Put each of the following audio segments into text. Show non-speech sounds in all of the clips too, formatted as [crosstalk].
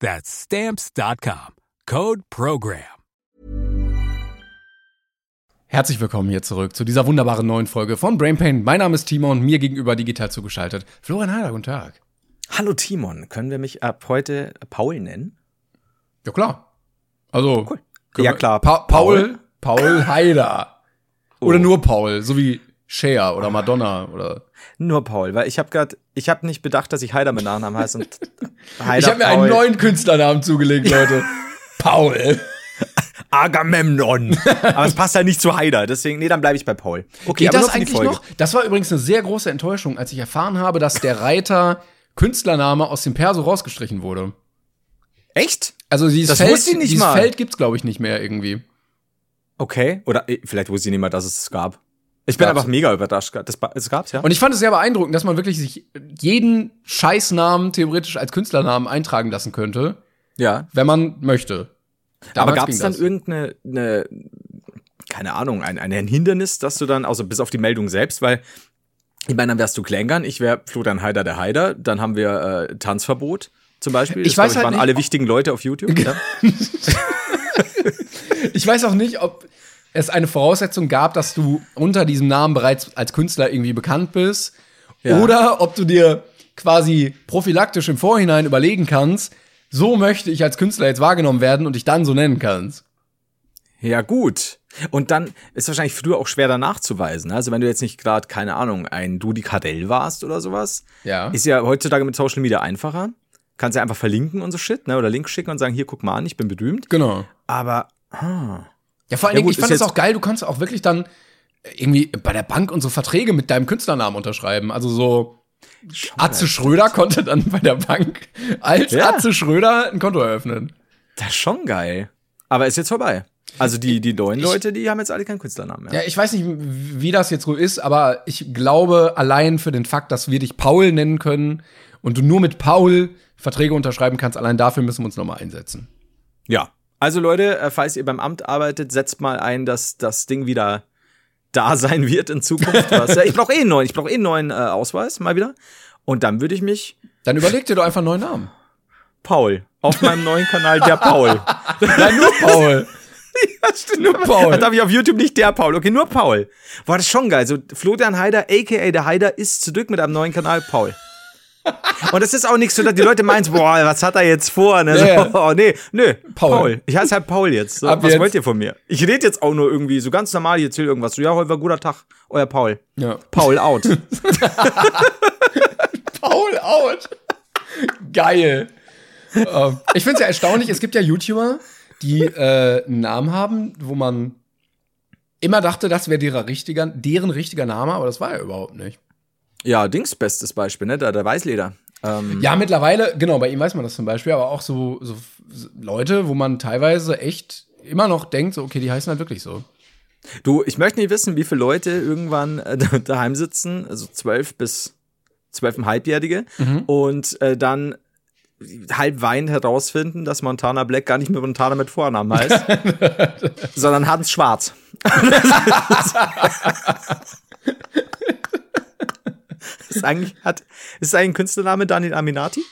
That's stamps.com. Code program. Herzlich willkommen hier zurück zu dieser wunderbaren neuen Folge von Brain Pain. Mein Name ist Timon, mir gegenüber digital zugeschaltet. Florian Heider, guten Tag. Hallo Timon, können wir mich ab heute Paul nennen? Ja, klar. Also, Cool. Ja, klar. Pa Paul, Paul Heider. [laughs] Oder nur Paul, so wie Cher oder Madonna oder. Nur Paul, weil ich habe gerade, ich habe nicht bedacht, dass ich Heider mit Nachnamen heiße und Heider [laughs] ich habe mir einen neuen Künstlernamen zugelegt, Leute. [laughs] Paul. [laughs] Agamemnon. aber es passt halt nicht zu Heider, deswegen, nee, dann bleibe ich bei Paul. Okay, Geht aber das eigentlich noch? Das war übrigens eine sehr große Enttäuschung, als ich erfahren habe, dass der Reiter Künstlername aus dem Perso rausgestrichen wurde. Echt? Also dieses Das Feld, dieses mal. Feld gibt's glaube ich nicht mehr irgendwie. Okay. Oder eh, vielleicht wusste ich nicht mal, dass es es gab. Ich bin Gab's. einfach mega überrascht. Das, es gab's, ja? Und ich fand es sehr beeindruckend, dass man wirklich sich jeden Scheißnamen theoretisch als Künstlernamen eintragen lassen könnte, ja. wenn man möchte. Aber Damals gab ging es dann das. irgendeine, eine, keine Ahnung, ein, ein Hindernis, dass du dann, also bis auf die Meldung selbst, weil ich meine, dann wärst du Klängern, ich wäre Florian Heider der Heider, dann haben wir äh, Tanzverbot zum Beispiel. Ich Das, glaub weiß halt waren nicht, alle wichtigen Leute auf YouTube. [laughs] ja? Ich weiß auch nicht, ob es eine Voraussetzung gab, dass du unter diesem Namen bereits als Künstler irgendwie bekannt bist. Ja. Oder ob du dir quasi prophylaktisch im Vorhinein überlegen kannst, so möchte ich als Künstler jetzt wahrgenommen werden und dich dann so nennen kannst. ja, gut. Und dann ist wahrscheinlich früher auch schwer danach zu weisen. Also wenn du jetzt nicht gerade, keine Ahnung, ein Dudi Kardell warst oder sowas, Ja. ist ja heutzutage mit Social Media einfacher. Kannst ja einfach verlinken und so Shit, ne? Oder Link schicken und sagen, hier, guck mal an, ich bin berühmt. Genau. Aber Ja, vor allen Ja, Dingen, gut, ich fand es auch geil, du konntest auch wirklich dann irgendwie bei der Bank und so Verträge mit deinem Künstlernamen unterschreiben. Also so Atze Schröder konnte dann bei der Bank als Ja. Atze Schröder ein Konto eröffnen. Das ist schon geil. Aber ist jetzt vorbei. Also die, die neuen Leute, die haben jetzt alle keinen Künstlernamen mehr. Ja, ich weiß nicht, wie das jetzt so ist, aber ich glaube allein für den Fakt, dass wir dich Paul nennen können und du nur mit Paul Verträge unterschreiben kannst, allein dafür müssen wir uns nochmal einsetzen. Ja. Also Leute, äh, falls ihr beim Amt arbeitet, setzt mal ein, dass das Ding wieder da [laughs] sein wird in Zukunft. Was, ja, ich brauche eh einen neuen, ich brauche eh einen neuen äh, Ausweis, mal wieder. Und dann würde ich mich Dann überleg dir doch einfach einen neuen Namen. Paul auf meinem neuen Kanal der Paul. [laughs] Nein, nur Paul. [laughs] nur Paul. Da darf ich auf YouTube nicht der Paul. Okay, nur Paul. War das schon geil. So Florian Heider, aka der Heider, ist zurück mit einem neuen Kanal Paul. Und das ist auch nichts so, dass die Leute meinen, boah, was hat er jetzt vor? Ne? So, Ja, ja. Oh, nee, nö, Paul. Paul. Ich heiße halt Paul jetzt. So, was jetzt. wollt ihr von mir? Ich rede jetzt auch nur irgendwie so ganz normal, ich erzähle irgendwas. So, ja, heute war guter Tag, euer Paul. Ja. Paul out. [laughs] Paul out. Geil. Ähm, ich finde es ja erstaunlich, es gibt ja YouTuber, die äh, einen Namen haben, wo man immer dachte, das wäre deren richtiger, deren richtiger Name, aber das war ja überhaupt nicht. Ja, Dings, bestes Beispiel, ne? Der, der Weißleder. Ähm, Ja, mittlerweile, genau, bei ihm weiß man das zum Beispiel, aber auch so, so, Leute, wo man teilweise echt immer noch denkt, so, okay, die heißen halt wirklich so. Du, ich möchte nicht wissen, wie viele Leute irgendwann äh, da- daheim sitzen, also zwölf bis zwölfeinhalbjährige, und äh, dann halb weinend herausfinden, dass Montana Black gar nicht mehr Montana mit Vornamen heißt, [laughs] sondern Hans Schwarz. [laughs] [laughs] ist eigentlich, hat, ist eigentlich ein Künstlername Daniel Aminati?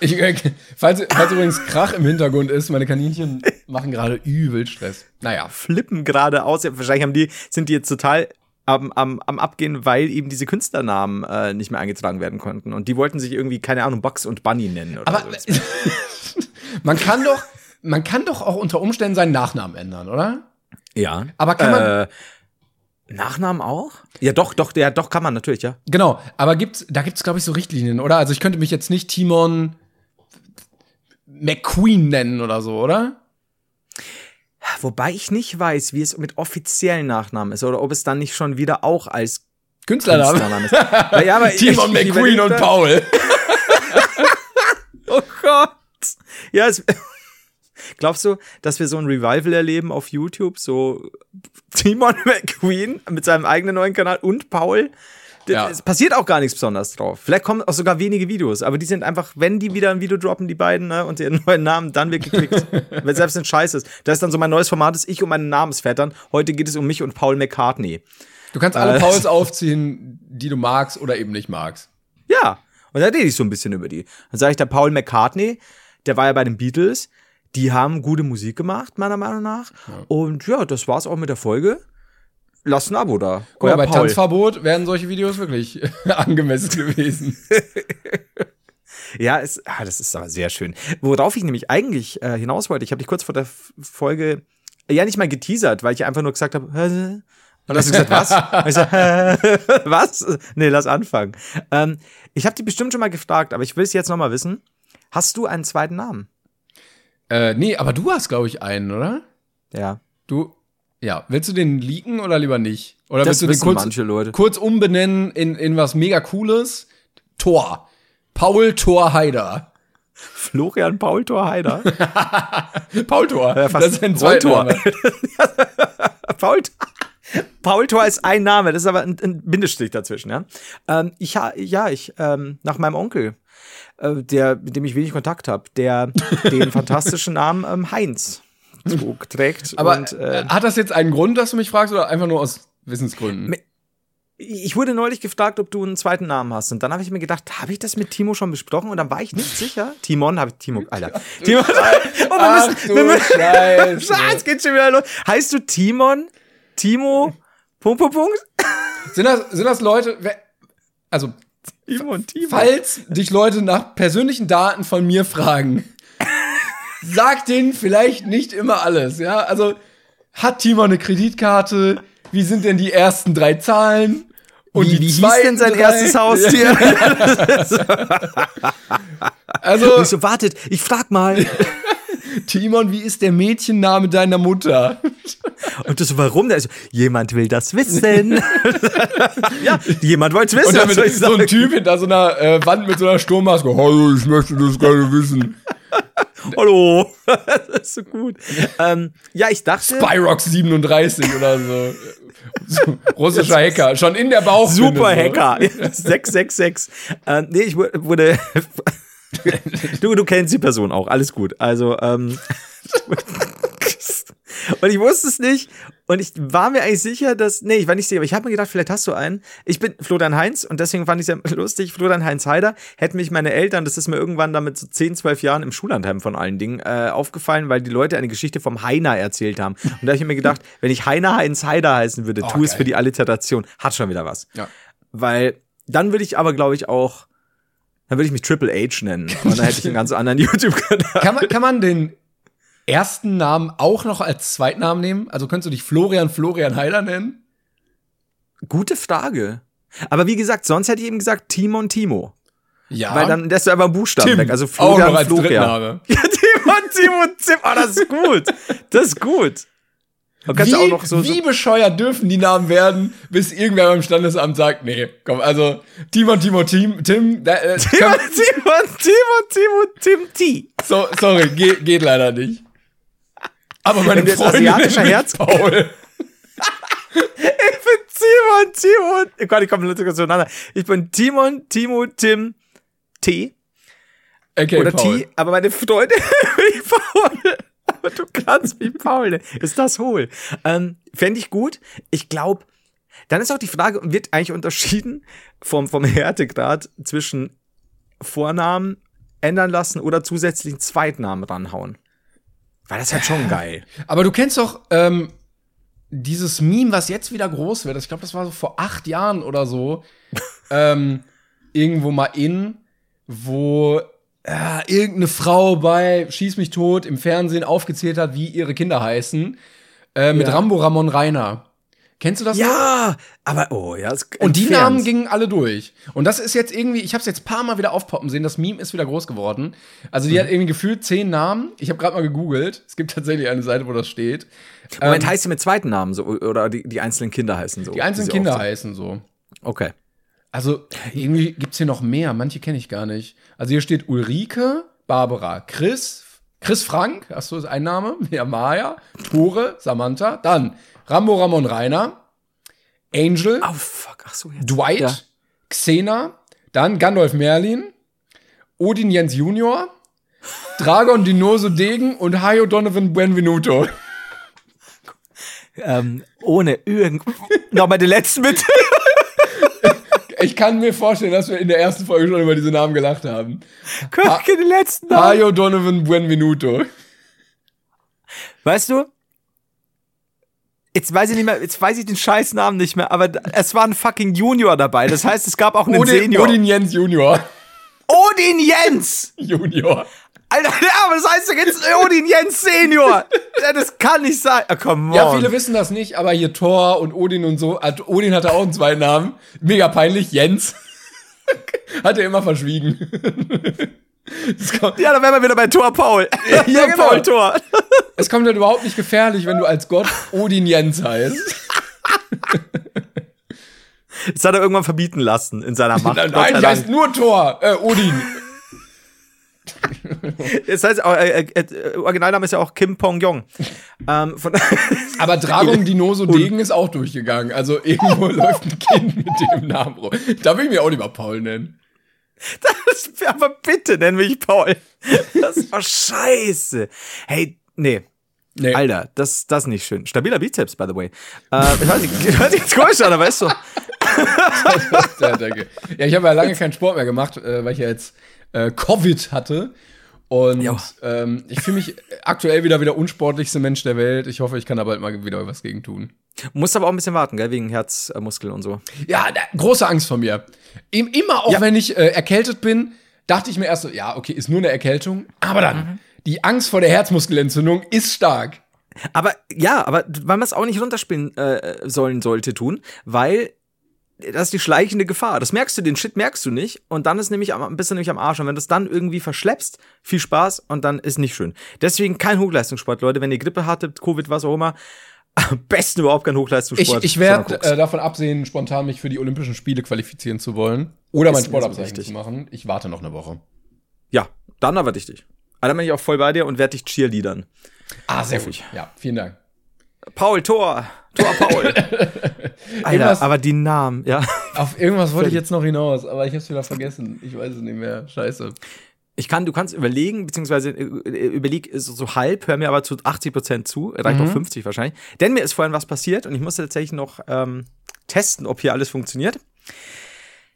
Ich, äh, falls, falls übrigens Krach im Hintergrund ist, meine Kaninchen machen gerade übel Stress. Naja. Flippen gerade aus. Wahrscheinlich haben die, sind die jetzt total am, am, am Abgehen, weil eben diese Künstlernamen äh, nicht mehr eingetragen werden konnten. Und die wollten sich irgendwie, keine Ahnung, Bugs und Bunny nennen oder Aber so. [laughs] man kann doch, man kann doch auch unter Umständen seinen Nachnamen ändern, oder? Ja. Aber kann man- Äh, Nachnamen auch? Ja, doch, doch, ja, doch kann man natürlich, ja. Genau, aber gibt's, da gibt's glaube ich so Richtlinien, oder? Also ich könnte mich jetzt nicht Timon McQueen nennen oder so, oder? Wobei ich nicht weiß, wie es mit offiziellen Nachnamen ist oder ob es dann nicht schon wieder auch als Künstlername. Künstlername ist. Na ja, aber [laughs] Timon McQueen und Paul. [laughs] Oh Gott. Ja, es, glaubst du, dass wir so ein Revival erleben auf YouTube? So Timon [laughs] McQueen mit seinem eigenen neuen Kanal und Paul? Ja. Es passiert auch gar nichts Besonderes drauf. Vielleicht kommen auch sogar wenige Videos, aber die sind einfach, wenn die wieder ein Video droppen, die beiden, ne, und ihren [laughs] neuen Namen, dann wird geklickt. [laughs] wenn selbst ein Scheiß ist. Das ist dann so mein neues Format, ist ich und meine Namensvettern. Heute geht es um mich und Paul McCartney. Du kannst alle Äh, Pauls aufziehen, die du magst oder eben nicht magst. Ja. Und da rede ich so ein bisschen über die. Dann sage ich, der Paul McCartney, der war ja bei den Beatles, die haben gute Musik gemacht, meiner Meinung nach. Und ja, das war's auch mit der Folge. Lasst ein Abo da. Guck mal, bei Paul. Tanzverbot wären solche Videos wirklich [laughs] angemessen gewesen. [laughs] Ja, es, ah, das ist aber sehr schön. Worauf ich nämlich eigentlich äh, hinaus wollte, ich habe dich kurz vor der F- Folge ja nicht mal geteasert, weil ich einfach nur gesagt habe, und hast du gesagt, was? [laughs] Ich "Hä? was? Nee, lass anfangen. Ähm, ich habe dich bestimmt schon mal gefragt, aber ich will es jetzt noch mal wissen. Hast du einen zweiten Namen? Äh, nee, aber du hast, glaube ich, einen, oder? Ja. Du, ja, willst du den leaken oder lieber nicht? Oder Das willst du den kurz, manche Leute. kurz umbenennen in, in was mega cooles? Thor. Paul Thor Haider. Florian Paul Torheider. [laughs] Paul Thor. Ja, das ist ein. Zweitname. Paul, [laughs] Paul Tor ist ein Name, das ist aber ein, ein Bindestrich dazwischen, ja. Ähm, ich ja, ich, ähm, nach meinem Onkel, der, mit dem ich wenig Kontakt habe, der den [laughs] fantastischen Namen ähm, Heinz trug, trägt. Aber und, äh, äh, hat das jetzt einen Grund, dass du mich fragst, oder einfach nur aus Wissensgründen? Ich wurde neulich gefragt, ob du einen zweiten Namen hast. Und dann habe ich mir gedacht, habe ich das mit Timo schon besprochen? Und dann war ich nicht sicher. Timon habe ich Timo, [laughs] Alter. Timon. [laughs] Oh, wir Ach müssen, du wir müssen, Scheiße. Es geht schon wieder los. Heißt du Timon? Timo? Punkt, Punkt, Punkt? Sind das, sind das Leute, wer- also, Timon, Timo. falls dich Leute nach persönlichen Daten von mir fragen, sag denen vielleicht nicht immer alles, ja? Also, hat Timon eine Kreditkarte? Wie sind denn die ersten drei Zahlen? Und wie, wie hieß denn sein drei? erstes Haustier? [laughs] Also, ich so, wartet, ich frag mal. Timon, wie ist der Mädchenname deiner Mutter? Und du so, warum? Der so, jemand will das wissen. [laughs] ja, jemand wollte es wissen. Und dann so ein? Typ hinter so einer äh, Wand mit so einer Sturmmaske. Hallo, ich möchte das gerne wissen. Hallo. [laughs] das ist so gut. Ähm, ja, ich dachte. Pyrox 37 oder so. so russischer Hacker. Schon in der Bauch. Super Hacker. 666. Ähm, nee, ich wu- wurde. Du, du kennst die Person auch, alles gut. Also, ähm. [laughs] Und ich wusste es nicht. Und ich war mir eigentlich sicher, dass. Nee, ich war nicht sicher, aber ich habe mir gedacht, vielleicht hast du einen. Ich bin Florian Heinz und deswegen fand ich es ja [laughs] lustig. Florian Heinz Heider hätten mich meine Eltern, das ist mir irgendwann damit so 10, 12 Jahren im Schullandheim von allen Dingen äh, aufgefallen, weil die Leute eine Geschichte vom Heiner erzählt haben. Und da habe ich mir gedacht, [laughs] wenn ich Heiner Heinz Heider heißen würde, tu es geil. für die Alliteration. Hat schon wieder was. Ja. Weil dann würde ich aber, glaube ich, auch. Dann würde ich mich Triple H nennen. Und dann hätte ich einen ganz anderen [laughs] YouTube-Kanal. Kann man, kann man den ersten Namen auch noch als Zweitnamen nehmen? Also könntest du dich Florian Florian Heiler nennen? Gute Frage. Aber wie gesagt, sonst hätte ich eben gesagt Timon Timo. Ja. Weil dann lässt du einfach einen Buchstaben Tim, weg. Also auch Florian noch als Florian. [laughs] Ja, Timon, Timo, Tim. Oh, das ist gut. Das ist gut. Und kannst Wie, auch noch so, wie bescheuert dürfen die Namen werden, bis irgendwer beim Standesamt sagt, nee, komm, also Timon, Timo, Tim, Tim, äh, [laughs] Timon, Timon, Timon, Timo, Tim, T. so, sorry, geht, geht leider nicht. Aber meine Freundin asiatischer Herz- Paul. [laughs] Ich bin Timon, Timon. Oh Gott, ich komme sogar zueinander. Ich bin Timon, Timo, Tim, T. Okay, oder Paul. T, aber meine Freundin [laughs] Paul. Aber du kannst wie Paul. ne? Ist das hohl? Ähm, Fände ich gut. Ich glaube, dann ist auch die Frage, wird eigentlich unterschieden vom, vom Härtegrad zwischen Vornamen ändern lassen oder zusätzlichen Zweitnamen ranhauen? Weil das ist halt schon geil. Aber du kennst doch ähm, dieses Meme, was jetzt wieder groß wird. Ich glaube, das war so vor acht Jahren oder so. [laughs] ähm, irgendwo mal in, wo äh, irgendeine Frau bei Schieß mich tot im Fernsehen aufgezählt hat, wie ihre Kinder heißen. Äh, mit Ja. Rambo Ramon Rainer. Kennst du das noch? Ja, aber oh ja. Und die. Namen gingen alle durch. Und das ist jetzt irgendwie, ich habe es jetzt ein paar Mal wieder aufpoppen sehen, das Meme ist wieder groß geworden. Also Mhm. die hat irgendwie gefühlt zehn Namen. Ich habe gerade mal gegoogelt. Es gibt tatsächlich eine Seite, wo das steht. Moment, Ähm, heißt sie mit zweiten Namen so oder die, die einzelnen Kinder heißen so? die einzelnen Kinder heißen so. Okay. Also irgendwie gibt's hier noch mehr. Manche kenne ich gar nicht. Also hier steht Ulrike, Barbara, Chris, Chris Frank, hast du ein Name? [laughs] Ja, Maya, Tore, Samantha, dann Rambo Ramon Rainer, Angel, Oh fuck, ach so jetzt. Dwight, Ja. Xena, dann Gandalf Merlin, Odin Jens Junior, Dragon Dinoso Degen und Hayo Donovan Buenvenuto. Ähm, ohne irgend. Nochmal den letzten bitte. Ich kann mir vorstellen, dass wir in der ersten Folge schon über diese Namen gelacht haben. Könnte den letzten Namen. Hayo Donovan Buenvenuto. Weißt du? Jetzt weiß ich nicht mehr, jetzt weiß ich den Scheißnamen nicht mehr, aber es war ein fucking Junior dabei. Das heißt, es gab auch einen Odin, Senior. Odin Jens Junior. Odin Jens! [laughs] Junior. Alter, [laughs] ja, aber das heißt doch jetzt Odin Jens Senior. Das kann nicht sein. Oh, come on. Ja, viele wissen das nicht, aber hier Thor und Odin und so. hat- Odin hatte auch einen zweiten Namen. Mega peinlich. Jens. [laughs] Hat er immer verschwiegen. [laughs] Ja, dann wären wir wieder bei Thor Paul. Ja, Ja, genau. Paul Thor. es kommt halt überhaupt nicht gefährlich, wenn du als Gott Odin Jens heißt. Das hat er irgendwann verbieten lassen in seiner Macht. Nein, ich heißt nur Thor. Äh, Odin. Das heißt, auch, äh, äh, äh, Originalname ist ja auch Kim Pong Yong. ähm, Aber Dragon [laughs] Dinoso Degen ist auch durchgegangen. Also irgendwo [laughs] läuft ein Kind mit dem Namen rum. Da will ich mich auch lieber Paul nennen. das, aber bitte nenn mich Paul. Das war scheiße. Hey, nee. Nee. Alter, das, das ist nicht schön. Stabiler Bizeps, by the way. Äh, ich weiß nicht, [laughs] hört sich jetzt komisch an, aber weißt du. Ja, danke. Ja, ich habe ja lange keinen Sport mehr gemacht, äh, weil ich ja jetzt äh, Covid hatte. Und ähm, ich fühle mich aktuell wieder wie der unsportlichste Mensch der Welt. Ich hoffe, ich kann da bald mal wieder was gegen tun. Musst aber auch ein bisschen warten, gell, wegen Herzmuskel und so. Ja, da, große Angst vor mir. Im- Immer auch Ja. wenn ich äh, erkältet bin, dachte ich mir erst so, ja, okay, ist nur eine Erkältung. Aber dann, Mhm. die Angst vor der Herzmuskelentzündung ist stark. Aber ja, aber weil man es auch nicht runterspielen äh, sollen sollte tun, weil das ist die schleichende Gefahr. Das merkst du, den Shit merkst du nicht und dann ist nämlich am, bist du nämlich am Arsch. Und wenn du es dann irgendwie verschleppst, viel Spaß und dann ist nicht schön. Deswegen kein Hochleistungssport, Leute. Wenn ihr Grippe hattet, Covid, was auch immer, am [laughs] besten überhaupt kein Ich, Hochleistungssport. ich sondern werde äh, davon absehen, spontan mich für die Olympischen Spiele qualifizieren zu wollen. Oder mein so Sportabzeichen zu machen. Ich warte noch eine Woche. ja, dann aber dich. Aber dann bin ich auch voll bei dir und werde dich cheerleadern. Ah, sehr gut. Ja, vielen Dank. Paul, Tor. Tor, Paul. [laughs] Alter, aber die Namen, ja. Auf irgendwas wollte ich jetzt noch hinaus, aber ich hab's wieder vergessen. Ich weiß es nicht mehr. Scheiße. Ich kann, du kannst überlegen, beziehungsweise äh, äh, überleg so, so halb, hör mir aber zu 80 Prozent zu, reicht Mhm. auch 50 wahrscheinlich. Denn mir ist vorhin was passiert und ich musste tatsächlich noch ähm, testen, ob hier alles funktioniert.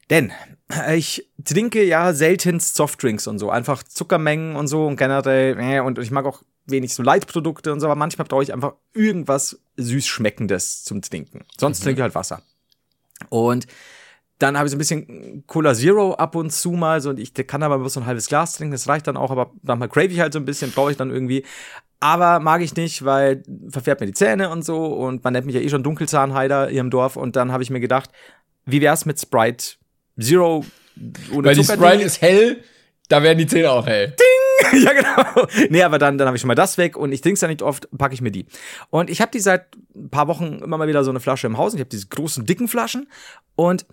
Denn äh, ich trinke ja seltenst Softdrinks und so, einfach Zuckermengen und so und generell, äh, und ich mag auch wenig so Leitprodukte und so, aber manchmal brauche ich einfach irgendwas süß schmeckendes zum Trinken. Sonst trinke ich halt Wasser. Und dann habe ich so ein bisschen Cola Zero ab und zu mal so und ich kann aber bloß so ein halbes Glas trinken, das reicht dann auch, aber manchmal crave ich halt so ein bisschen, brauche ich dann irgendwie. Aber mag ich nicht, weil verfärbt mir die Zähne und so und man nennt mich ja eh schon Dunkelzahnheider hier im Dorf und dann habe ich mir gedacht, wie wär's mit Sprite Zero ohne Weil die Zucker- Sprite ist hell, da werden die Zähne auch [laughs] hell. ja, genau. Nee, aber dann, dann habe ich schon mal das weg und ich trinke es ja nicht oft, packe ich mir die. Und ich habe die seit ein paar Wochen immer mal wieder so eine Flasche im Haus. und Ich habe diese großen, dicken Flaschen und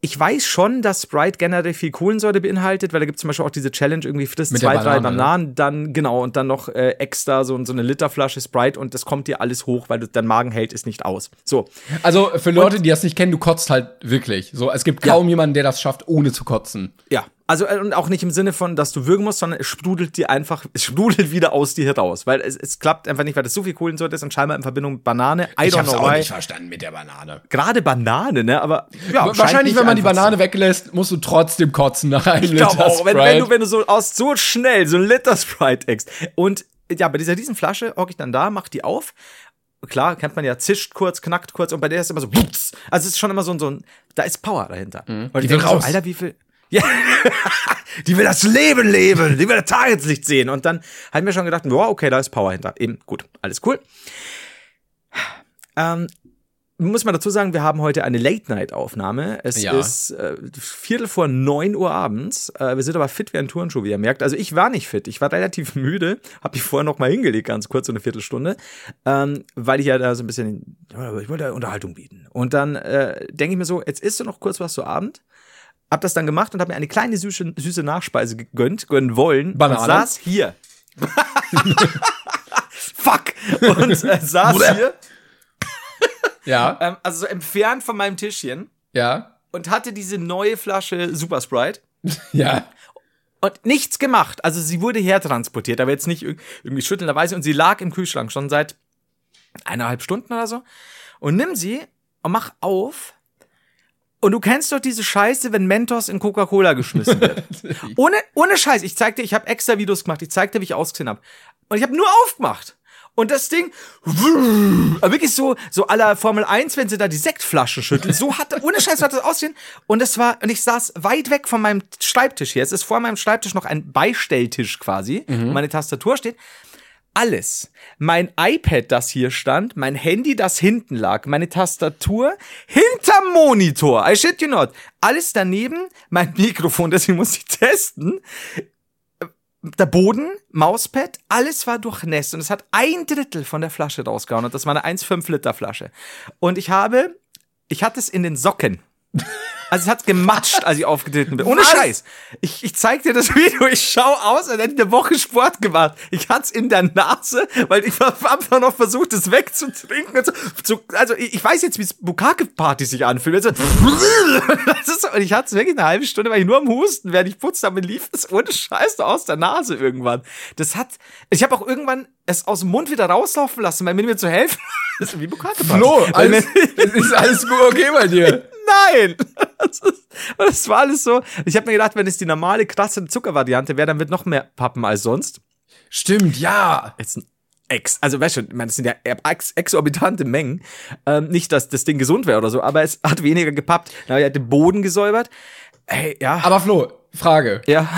ich weiß schon, dass Sprite generell viel Kohlensäure beinhaltet, weil da gibt es zum Beispiel auch diese Challenge, irgendwie frisst zwei, drei Banane, ne? Bananen, dann genau, und dann noch äh, extra so, so eine Literflasche Sprite und das kommt dir alles hoch, weil dein Magen hält es nicht aus. So, Also für Leute, die das nicht kennen, du kotzt halt wirklich. So, es gibt kaum jemanden, der das schafft, ohne zu kotzen. Ja, also äh, und auch nicht im Sinne von, dass du würgen musst, sondern es sprudelt dir einfach, es sprudelt wieder aus dir heraus, weil es, es klappt einfach nicht, weil das so viel Kohlensäure ist und scheinbar in Verbindung mit Banane. I don't know why. verstanden mit der Banane. Gerade Banane, ne? Aber ja, Wahrscheinlich, nicht wenn man die Banane zu- weglässt, musst du trotzdem kotzen nach einem Ich Liter glaube auch, wenn, wenn du wenn du so aus so schnell so ein Liter Sprite eckst und ja, bei dieser riesen Flasche hocke ich dann da, mach die auf. Klar, kennt man ja, zischt kurz, knackt kurz und bei der ist immer so, wups. also es ist schon immer so ein, so ein da ist Power dahinter. Und Mhm. Die ich will denk raus. So, Alter, wie viel ja, [laughs] die will das Leben leben, die will das Tageslicht sehen. Und dann habe ich mir schon gedacht, wow, okay, da ist Power hinter. Eben, gut, alles cool. Ähm, muss man dazu sagen, wir haben heute eine Late-Night-Aufnahme. Es Ja. ist äh, Viertel vor neun Uhr abends. Äh, wir sind aber fit wie ein Turnschuh, wie ihr merkt. Also ich war nicht fit. Ich war relativ müde. Hab mich vorher noch mal hingelegt, ganz kurz, so eine Viertelstunde. Ähm, weil ich ja da so ein bisschen, ich wollte Unterhaltung bieten. Und dann äh, denke ich mir so, jetzt isst du noch kurz was zu Abend. Hab das dann gemacht und habe mir eine kleine süße, süße Nachspeise gegönnt, gönnen wollen. Banane? Und saß hier. [laughs] Fuck! Und äh, saß hier, Ja, [laughs] ähm, also so entfernt von meinem Tischchen ja, und hatte diese neue Flasche Super Sprite [laughs] ja. und nichts gemacht. Also sie wurde hertransportiert, aber jetzt nicht irg- irgendwie schüttelnderweise und sie lag im Kühlschrank schon seit eineinhalb Stunden oder so. Und nimm sie und mach auf. Und du kennst doch diese Scheiße, wenn Mentos in Coca-Cola geschmissen wird. [laughs] ohne, ohne Scheiß. Ich zeig dir, ich habe extra Videos gemacht. Ich zeig dir, wie ich ausgesehen habe. Und ich habe nur aufgemacht. Und das Ding, [laughs] wirklich so, so aller Formel 1, wenn sie da die Sektflaschen schütteln. So hat, ohne Scheiß hat das aussehen. Und es war, und ich saß weit weg von meinem Schreibtisch hier. Es ist vor meinem Schreibtisch noch ein Beistelltisch quasi, wo meine Tastatur steht. Alles. Mein iPad, das hier stand, mein Handy, das hinten lag, meine Tastatur, hinterm Monitor. I shit you not. Alles daneben, mein Mikrofon, [laughs] deswegen muss ich testen der Boden, Mauspad, alles war durchnässt und es hat ein Drittel von der Flasche rausgehauen und das war eine 1,5 Liter Flasche. Und ich habe, ich hatte es in den Socken. Also es hat gematscht, als ich aufgetreten bin. Ohne Was? Scheiß. Ich, ich zeig dir das [laughs] Video, ich schau aus, als hätte ich eine Woche Sport gemacht. Ich hat's in der Nase, weil ich hab einfach noch versucht, es wegzutrinken. So, so, also ich, weiß jetzt, wie Bukake-Party sich anfühlt. [laughs] So, ist, so- und ich hatte es wirklich eine halbe Stunde, weil ich nur am Husten, während ich putzt habe, lief es ohne Scheiß aus der Nase irgendwann. Das hat, ich habe auch irgendwann es aus dem Mund wieder rauslaufen lassen, weil mir nicht mehr zu helfen. Das [laughs] ist wie Bukake-Party. Flo, alles, es ist alles gut okay bei dir. Nein! [laughs] Das, ist, das war alles so. Ich habe mir gedacht, wenn es die normale, krasse Zuckervariante wäre, dann wird noch mehr Pappen als sonst. Stimmt, ja. Jetzt ein Ex, also weißt du, ich meine, das sind ja ex exorbitante Mengen. Ähm, nicht, dass das Ding gesund wäre oder so, aber es hat weniger gepappt. Habe ich halt den Boden gesäubert. Ey, ja. Aber Flo, Frage. ja.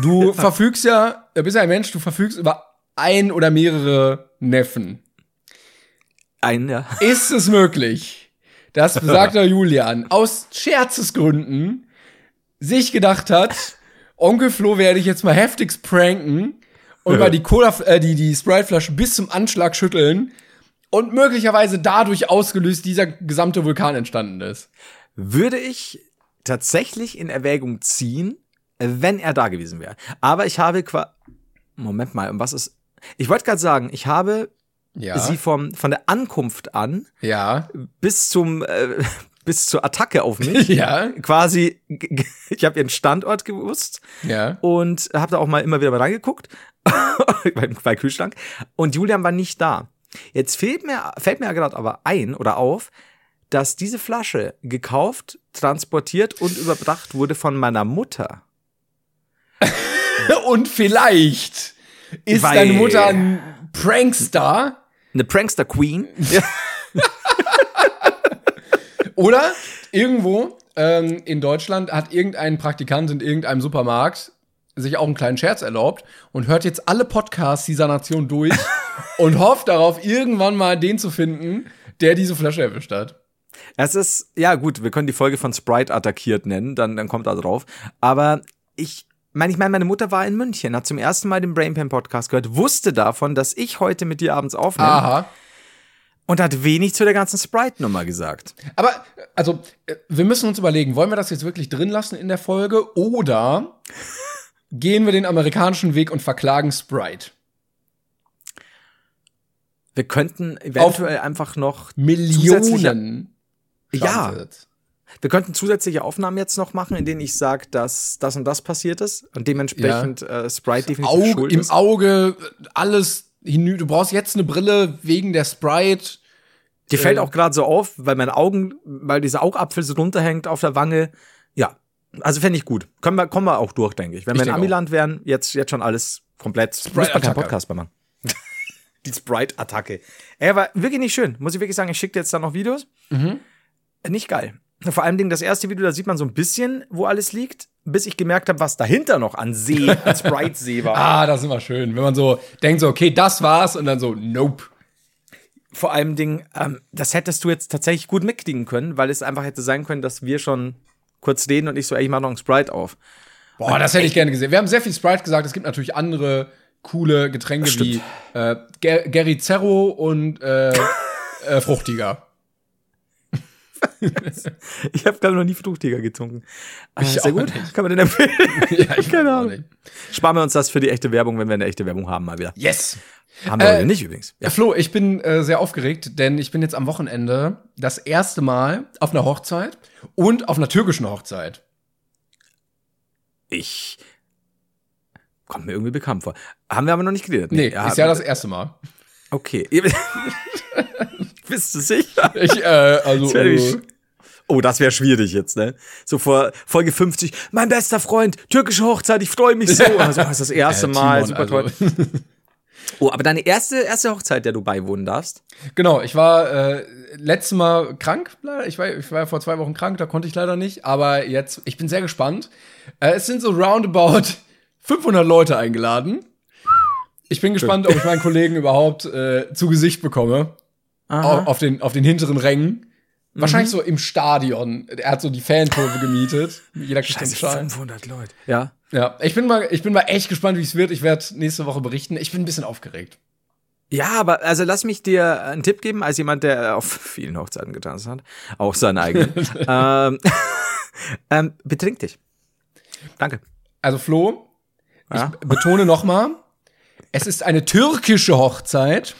Du [laughs] verfügst ja, du bist ja ein Mensch, du verfügst über ein oder mehrere Neffen. Ein, ja. Ist es möglich, dass besagter Julian aus Scherzesgründen sich gedacht hat, Onkel Flo werde ich jetzt mal heftigst pranken und mal die Cola, äh, die, die Sprite-Flasche bis zum Anschlag schütteln und möglicherweise dadurch ausgelöst dieser gesamte Vulkan entstanden ist. Würde ich tatsächlich in Erwägung ziehen, wenn er da gewesen wäre. Aber ich habe qua. Moment mal, um was ist. Ich wollte gerade sagen, ich habe Ja. sie vom, von der Ankunft an ja. bis zum äh, [laughs] bis zur Attacke auf mich [laughs] Ja. quasi ich habe ihren Standort gewusst Ja. und habe da auch mal immer wieder mal reingeguckt [laughs] bei, bei Kühlschrank und Julian war nicht da. Jetzt fehlt mir fällt mir gerade aber ein oder auf, dass diese Flasche gekauft, transportiert und überbracht wurde von meiner Mutter. Und vielleicht ist Weil- deine Mutter ein Prankster Eine Prankster Queen. Ja. [laughs] oder irgendwo ähm, in Deutschland hat irgendein Praktikant in irgendeinem Supermarkt sich auch einen kleinen Scherz erlaubt und hört jetzt alle Podcasts dieser Nation durch [laughs] und hofft darauf, irgendwann mal den zu finden, der diese Flasche erwischt hat. Es ist, ja gut, wir können die Folge von Sprite attackiert nennen, dann, dann kommt da drauf. Aber ich meine, ich meine, meine Mutter war in München, hat zum ersten Mal den Brainpan Podcast gehört, wusste davon, dass ich heute mit dir abends aufnehme Aha. und hat wenig zu der ganzen Sprite-Nummer gesagt. Aber, also, äh, wir müssen uns überlegen, wollen wir das jetzt wirklich drin lassen in der Folge oder [laughs] gehen wir den amerikanischen Weg und verklagen Sprite? Wir könnten eventuell einfach noch Millionen. Ja. Wir könnten zusätzliche Aufnahmen jetzt noch machen, in denen ich sage, dass das und das passiert ist und dementsprechend äh, Sprite definitiv Auge, schuld im ist. Auge, alles hinü. Du brauchst jetzt eine Brille wegen der Sprite. Dir fällt äh, auch gerade so auf, weil meine Augen, weil dieser Augapfel so runterhängt auf der Wange. Ja, also fände ich gut. Können wir, kommen wir auch durch, denke ich. Wenn Ich wir in Amiland wären, jetzt, jetzt schon alles komplett. Muss man keinen. Podcast mehr machen. [laughs] Die Sprite-Attacke. Er war wirklich nicht schön. Muss ich wirklich sagen, ich schicke dir jetzt da noch Videos. Mhm. Nicht geil. Vor allem das erste Video, da sieht man so ein bisschen, wo alles liegt, bis ich gemerkt habe, was dahinter noch an See, [laughs] an Sprite-See war. Ah, das ist immer schön. Wenn man so denkt, so, okay, das war's und dann so, nope. vor allem Ding, ähm, das hättest du jetzt tatsächlich gut mitkriegen können, weil es einfach hätte sein können, dass wir schon kurz reden und ich so, ey, ich mach noch einen Sprite auf. Boah, das hätte ich gerne gesehen. Wir haben sehr viel Sprite gesagt. Es gibt natürlich andere coole Getränke wie äh, Ger Gary Zerro und äh, [laughs] äh, Fruchtiger. Ich habe glaube noch nie Fruchtiger getrunken. Äh, Ich sehr auch gut. nicht. Kann man den empfehlen? [laughs] ja, ich [laughs] Keine Ahnung. Sparen wir uns das für die echte Werbung, wenn wir eine echte Werbung haben, mal wieder. Yes. Haben wir Äh, heute nicht übrigens. Ja. Flo, ich bin äh, sehr aufgeregt, denn ich bin jetzt am Wochenende das erste Mal auf einer Hochzeit und auf einer türkischen Hochzeit. Ich kommt mir irgendwie bekannt vor. Haben wir aber noch nicht geredet. Nee, ist ja das erste Mal. Okay. [laughs] Bist du sicher? Ich, äh, also. Das äh, Oh, das wäre schwierig jetzt, ne? So vor Folge 50, mein bester Freund, türkische Hochzeit, ich freue mich so. [laughs] Also, das ist das erste äh, Mal, Timon, super also. toll. [laughs] Oh, aber deine erste, erste Hochzeit, der du beiwohnen darfst? Genau, ich war äh, letztes Mal krank, leider. Ich war, ich war vor zwei Wochen krank, da konnte ich leider nicht. Aber jetzt, ich bin sehr gespannt. Äh, es sind so roundabout [laughs] 500 Leute eingeladen. Ich bin gespannt, ob ich meinen Kollegen überhaupt äh, zu Gesicht bekomme. Au- Auf den, auf den hinteren Rängen. Mhm. Wahrscheinlich so im Stadion. Er hat so die Fankurve gemietet. Jeder kriegt Schein. 500 Leute. Ja. Ja, ich bin mal, ich bin mal echt gespannt, wie es wird. Ich werde nächste Woche berichten. Ich bin ein bisschen aufgeregt. Ja, aber also lass mich dir einen Tipp geben, als jemand, der auf vielen Hochzeiten getanzt hat, auch seine eigenen. [laughs] ähm, [laughs] ähm, betrink dich. Danke. Also Flo, Ja? ich betone noch mal, es ist eine türkische Hochzeit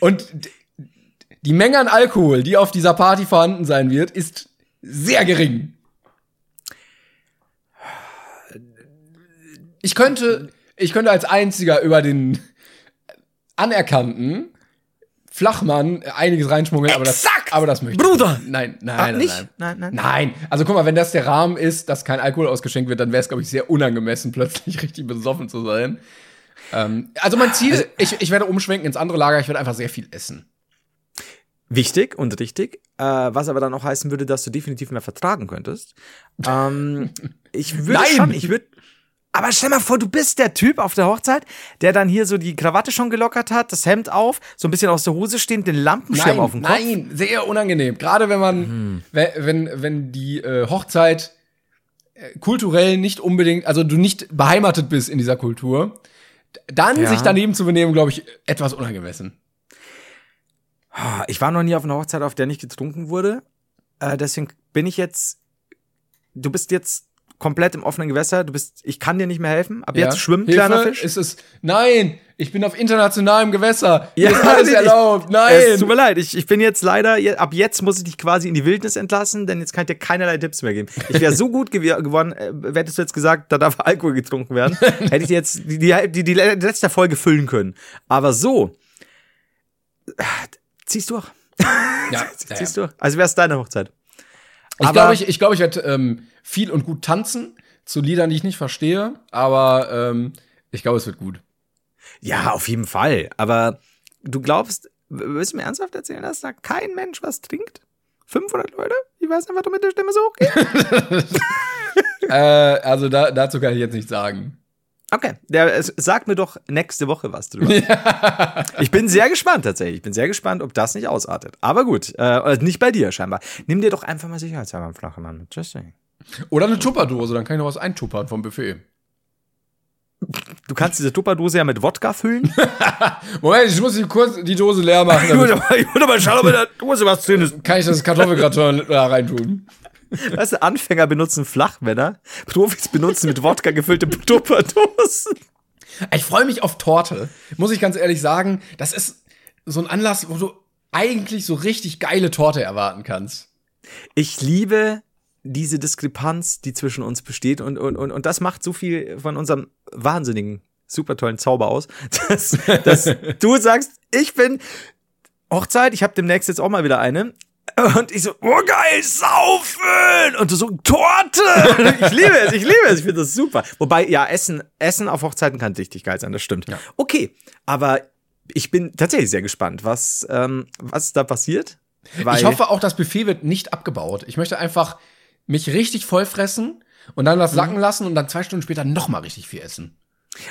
und die Menge an Alkohol, die auf dieser Party vorhanden sein wird, ist sehr gering. Ich könnte, ich könnte als einziger über den anerkannten Flachmann einiges reinschmuggeln, aber das, aber das möchte Bruder! ich. Nein, nein, Ah, nein, nein. Nein, nein. Nein, also guck mal, wenn das der Rahmen ist, dass kein Alkohol ausgeschenkt wird, dann wäre es, glaube ich, sehr unangemessen, [laughs] plötzlich richtig besoffen zu sein. Ähm, also mein Ziel, ich, ich werde umschwenken ins andere Lager, ich werde einfach sehr viel essen. Wichtig und richtig, äh, was aber dann auch heißen würde, dass du definitiv mehr vertragen könntest. Ähm, ich [laughs] würde Nein! schon, ich würde. Aber stell mal vor, du bist der Typ auf der Hochzeit, der dann hier so die Krawatte schon gelockert hat, das Hemd auf, so ein bisschen aus der Hose stehend, den Lampenschirm Nein, auf dem Kopf. nein, sehr unangenehm. Gerade wenn man, wenn, wenn, wenn die äh, Hochzeit äh, kulturell nicht unbedingt, also du nicht beheimatet bist in dieser Kultur, dann Ja. sich daneben zu benehmen, glaube ich, etwas unangemessen. Ich war noch nie auf einer Hochzeit, auf der nicht getrunken wurde. Äh, deswegen bin ich jetzt. Du bist jetzt komplett im offenen Gewässer. Du bist. Ich kann dir nicht mehr helfen. Ab jetzt schwimmen, Hilfe, kleiner Fisch. Ist es, nein, ich bin auf internationalem Gewässer. Hier Ja, ist alles ich- erlaubt. Nein. Es tut mir leid, ich, ich bin jetzt leider, ab jetzt muss ich dich quasi in die Wildnis entlassen, denn jetzt kann ich dir keinerlei Tipps mehr geben. Ich wäre so gut gew geworden, äh, hättest du jetzt gesagt, da darf Alkohol getrunken werden, [laughs] hätte ich jetzt die, die, die, die letzte Folge füllen können. Aber so, äh, zieh's durch. ja, [laughs] Zieh's durch. Also wär's deine Hochzeit. Ich glaube, ich, ich, glaub, ich werde ähm, viel und gut tanzen zu Liedern, die ich nicht verstehe, aber ähm, ich glaube, es wird gut. Ja, auf jeden Fall. Aber du glaubst, willst du mir ernsthaft erzählen, dass da kein Mensch was trinkt? 500 Leute? Ich weiß nicht, was du mit der Stimme so hochgeht. [laughs] äh, also da, dazu kann ich jetzt nichts sagen. Okay, der, es- sag mir doch nächste Woche was drüber. [laughs] Ich bin sehr gespannt tatsächlich. Ich bin sehr gespannt, ob das nicht ausartet. Aber gut, äh, nicht bei dir scheinbar. Nimm dir doch einfach mal sicherheitshalber einen flachen Mann. Just saying. Oder eine Tupperdose, dann kann ich noch was eintuppern vom Buffet. Du kannst diese Tupperdose ja mit Wodka füllen. [laughs] Moment, ich muss die kurz die Dose leer machen. ich muss aber schauen, ob in der Dose was drin ist. kann ich das Kartoffelgratin da reintun. [laughs] Weißt du, Anfänger benutzen Flachmänner, Profis benutzen mit Wodka gefüllte Tupperdosen. Ich freue mich auf Torte, muss ich ganz ehrlich sagen. Das ist so ein Anlass, wo du eigentlich so richtig geile Torte erwarten kannst. Ich liebe diese Diskrepanz, die zwischen uns besteht und, und, und, und das macht so viel von unserem wahnsinnigen, super tollen Zauber aus, [laughs] dass, dass [laughs] du sagst, ich bin Hochzeit, ich habe demnächst jetzt auch mal wieder eine. Und ich so, oh geil, saufen! Und du so, Torte! [laughs] Ich liebe es, ich liebe es, ich finde das super. Wobei, ja, Essen, Essen auf Hochzeiten kann richtig geil sein, das stimmt. Okay, aber ich bin tatsächlich sehr gespannt, was, ähm, was da passiert. Weil Ich hoffe auch, das Buffet wird nicht abgebaut. Ich möchte einfach mich richtig vollfressen und dann was sacken lassen und dann zwei Stunden später noch mal richtig viel essen.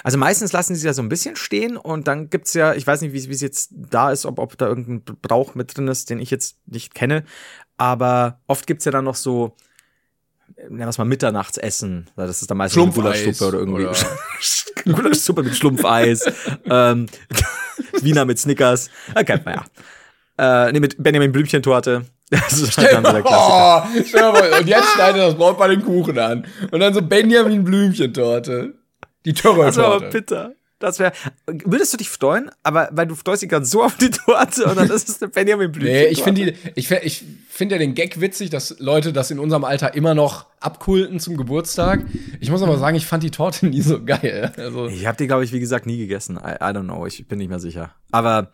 Also meistens lassen sie da so ein bisschen stehen und dann gibt's ja, ich weiß nicht, wie es jetzt da ist, ob, ob da irgendein Brauch mit drin ist, den ich jetzt nicht kenne, aber oft gibt's ja dann noch so, nennen wir es mal Mitternachtsessen. Das ist dann meistens eine Gulaschsuppe oder irgendwie. oder- [laughs] Gulaschsuppe mit Schlumpfeis. ähm, [laughs] Wiener mit Snickers. Da kennt man ja. Äh, nee, mit Benjamin Blümchentorte. Das ist halt dann so der Klassiker. Oh, mal und jetzt schneidet das Brautpaar den Kuchen an. Und dann so Benjamin Blümchentorte. Die Das wäre aber bitter. Das wäre. Würdest du dich freuen? Aber weil du freust dich gerade so auf die Torte und dann ist es eine Benjamin Blümchen. Nee, ich finde ich, find- ich finde ja den Gag witzig, dass Leute das in unserem Alter immer noch abkulten zum Geburtstag. Ich muss aber sagen, ich fand die Torte [laughs] nie so geil. Also, Ich habe die, glaube ich, wie gesagt, nie gegessen. I, I don't know. Ich bin nicht mehr sicher. Aber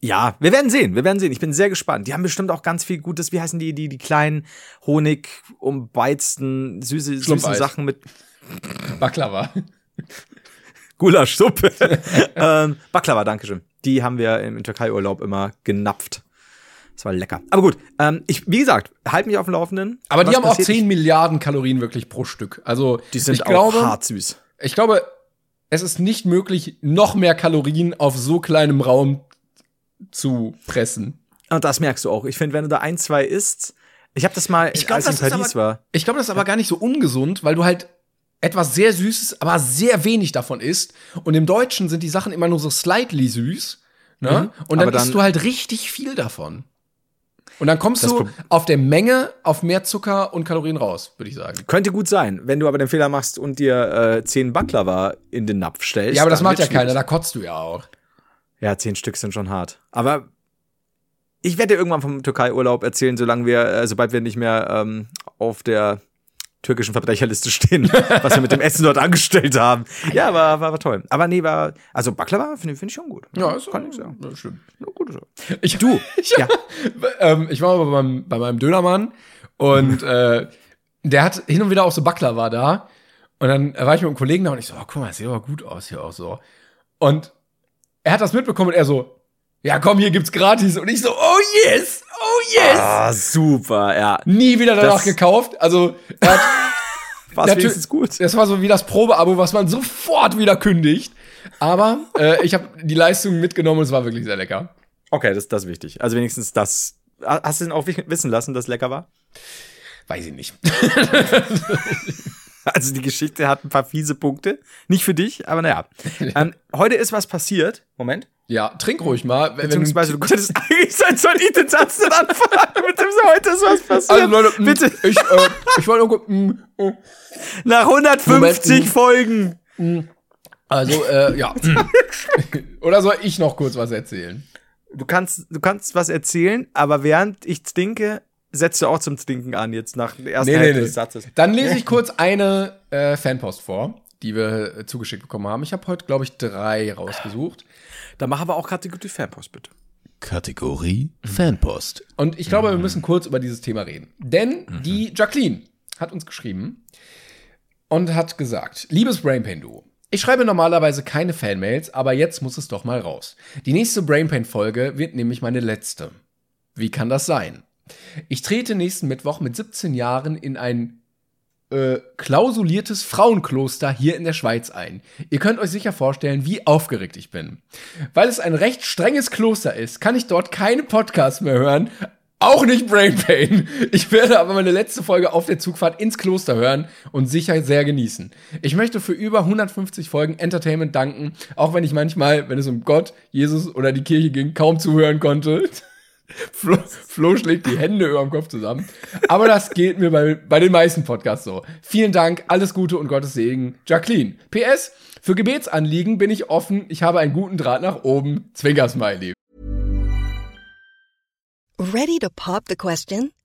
ja, wir werden sehen. Wir werden sehen. Ich bin sehr gespannt. Die haben bestimmt auch ganz viel Gutes. Wie heißen die, die, die kleinen Honig umbeizten, süße, süßen. Sachen mit Baklava. Gulaschsuppe. [laughs] ähm, Baklava, Dankeschön. Die haben wir im Türkei-Urlaub immer genapft. Das war lecker. Aber gut, ähm, ich, wie gesagt, halt mich auf dem Laufenden. Aber die haben auch passiert? 10 Milliarden Kalorien wirklich pro Stück. Also, Die sind ich auch glaube, hart süß. Ich glaube, es ist nicht möglich, noch mehr Kalorien auf so kleinem Raum zu pressen. Und das merkst du auch. Ich finde, wenn du da ein, zwei isst, ich habe das mal, Ich glaub, als ich das in ist Paris aber- war. Ich glaube, das ist aber gar nicht so ungesund, weil du halt etwas sehr Süßes, aber sehr wenig davon isst. Und im Deutschen sind die Sachen immer nur so slightly süß. Ne? Und dann, Mhm. Dann- isst du halt richtig viel davon. Und dann kommst du auf der Menge auf mehr Zucker und Kalorien raus, würde ich sagen. Könnte gut sein, wenn du aber den Fehler machst und dir äh, zehn Baklava in den Napf stellst. Ja, aber das macht ja keiner, da kotzt du ja auch. Ja, zehn Stück sind schon hart. Aber ich werde dir irgendwann vom Türkei-Urlaub erzählen, solange wir, äh, sobald wir nicht mehr ähm, auf der türkischen Verbrecherliste stehen, [laughs] was wir mit dem Essen dort angestellt haben. Ja, war, war, war toll. Aber nee, war, also Baklava finde find ich schon gut. Ja, ist kann ich sagen. Ja, stimmt. Ja, gut, so. Ich, Du, [laughs] ich, ja. [laughs] ähm, ich war mal bei meinem, bei meinem Dönermann und äh, der hat hin und wieder auch so Baklava da. Und dann war ich mit einem Kollegen da und ich so, oh, guck mal, das sieht aber gut aus hier auch so. Und er hat das mitbekommen und er so, ja komm, hier gibt's gratis. Und ich so, oh yes, oh yes. Ah, super, ja. Nie wieder danach Das- gekauft. Also, er hat, [laughs] wenigstens gut. das war so wie das Probeabo, was man sofort wieder kündigt. Aber äh, ich habe die Leistung mitgenommen und es war wirklich sehr lecker. Okay, das, das ist wichtig. Also wenigstens das. Hast du denn auch wi- wissen lassen, dass es lecker war? Weiß ich nicht. [laughs] Also die Geschichte hat ein paar fiese Punkte. Nicht für dich, aber naja. [laughs] ähm, heute ist was passiert. Moment. Ja, trink ruhig mal. Beziehungsweise du könntest [laughs] eigentlich sein, soll ich den Satz denn anfangen? Mit dem so, heute ist was passiert. Also Leute, m, bitte. Ich, äh, ich wollte nur gucken. äh, Nach 150 Moment. Folgen. Also, äh, ja. [laughs] Oder soll ich noch kurz was erzählen? Du kannst, du kannst was erzählen, aber während ich stinke, setzt du auch zum Stinken an, jetzt nach der ersten nee, Hälfte nee. des Satzes. Dann lese ich kurz eine äh, Fanpost vor, die wir äh, zugeschickt bekommen haben. Ich habe heute, glaube ich, drei rausgesucht. Dann mach aber auch Kategorie Fanpost, bitte. Kategorie Fanpost. Und ich glaube, wir müssen kurz über dieses Thema reden. Denn die Jacqueline hat uns geschrieben und hat gesagt, liebes Brainpain Duo, ich schreibe normalerweise keine Fanmails, aber jetzt muss es doch mal raus. Die nächste Brainpain Folge wird nämlich meine letzte. Wie kann das sein? Ich trete nächsten Mittwoch mit 17 Jahren in ein äh, klausuliertes Frauenkloster hier in der Schweiz ein. Ihr könnt euch sicher vorstellen, wie aufgeregt ich bin. Weil es ein recht strenges Kloster ist, kann ich dort keine Podcasts mehr hören. Auch nicht Brain Pain. Ich werde aber meine letzte Folge auf der Zugfahrt ins Kloster hören und sicher sehr genießen. Ich möchte für über 150 Folgen Entertainment danken, auch wenn ich manchmal, wenn es um Gott, Jesus oder die Kirche ging, kaum zuhören konnte. [laughs] Flo, Flo schlägt die Hände über dem Kopf zusammen. Aber das geht mir bei, bei den meisten Podcasts so. Vielen Dank, alles Gute und Gottes Segen. Jacqueline. PS, für Gebetsanliegen bin ich offen. Ich habe einen guten Draht nach oben. Zwinker-Smiley. Ready to pop the question?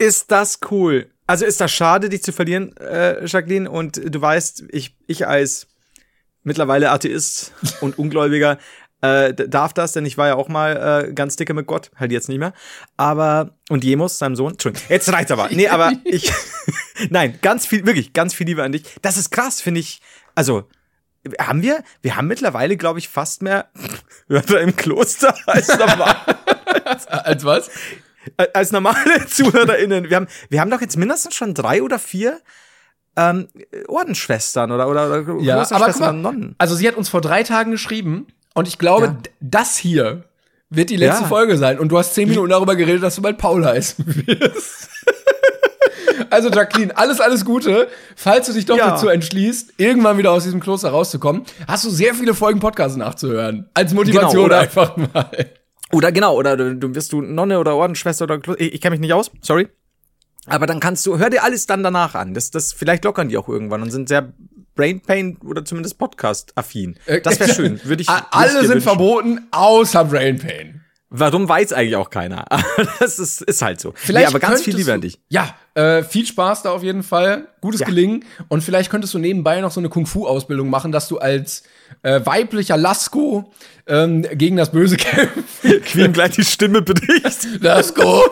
Ist das cool? Also ist das schade, dich zu verlieren, äh, Jacqueline. Und du weißt, ich, ich als mittlerweile Atheist [laughs] und Ungläubiger äh, darf das, denn ich war ja auch mal äh, ganz dicke mit Gott, halt jetzt nicht mehr. Aber, und Jemus, seinem Sohn, Entschuldigung, jetzt reicht's aber. Nee, aber [laughs] ich, [laughs] nein, ganz viel, wirklich, ganz viel Liebe an dich. Das ist krass, finde ich. Also, haben wir, wir haben mittlerweile, glaube ich, fast mehr Hörer im Kloster als normal. Als was? Als normale [laughs] ZuhörerInnen. Wir haben, wir haben doch jetzt mindestens schon drei oder vier ähm, Ordensschwestern oder, oder, oder Ja, aber mal, Nonnen. also sie hat uns vor drei Tagen geschrieben und ich glaube, Ja. das hier wird die letzte Ja. Folge sein. Und du hast zehn Minuten darüber geredet, dass du bald Paul heißen wirst. [laughs] also Jacqueline, alles, alles Gute. Falls du dich doch Ja. dazu entschließt, irgendwann wieder aus diesem Kloster rauszukommen, hast du sehr viele Folgen Podcasts nachzuhören. Als Motivation Genau, oder- einfach mal. Oder genau, oder du, du wirst du Nonne oder Ordensschwester oder Klo ich, ich kenne mich nicht aus, sorry. Aber dann kannst du, hör dir alles dann danach an. Das, das, vielleicht lockern die auch irgendwann und sind sehr Brain Pain oder zumindest Podcast-affin. Das wäre [laughs] schön. Würde ich, Alle sind wünschen. verboten, außer Brain Pain. Warum weiß eigentlich auch keiner. [laughs] Das ist, ist halt so. Vielleicht nee, aber ganz viel könntest Liebe du- an dich. Ja, äh, viel Spaß da auf jeden Fall. Gutes Ja. Gelingen. Und vielleicht könntest du nebenbei noch so eine Kung-Fu-Ausbildung machen, dass du als äh, weiblicher Lasko ähm, gegen das Böse. Wie ihm gleich die Stimme bricht. [laughs] Lasko!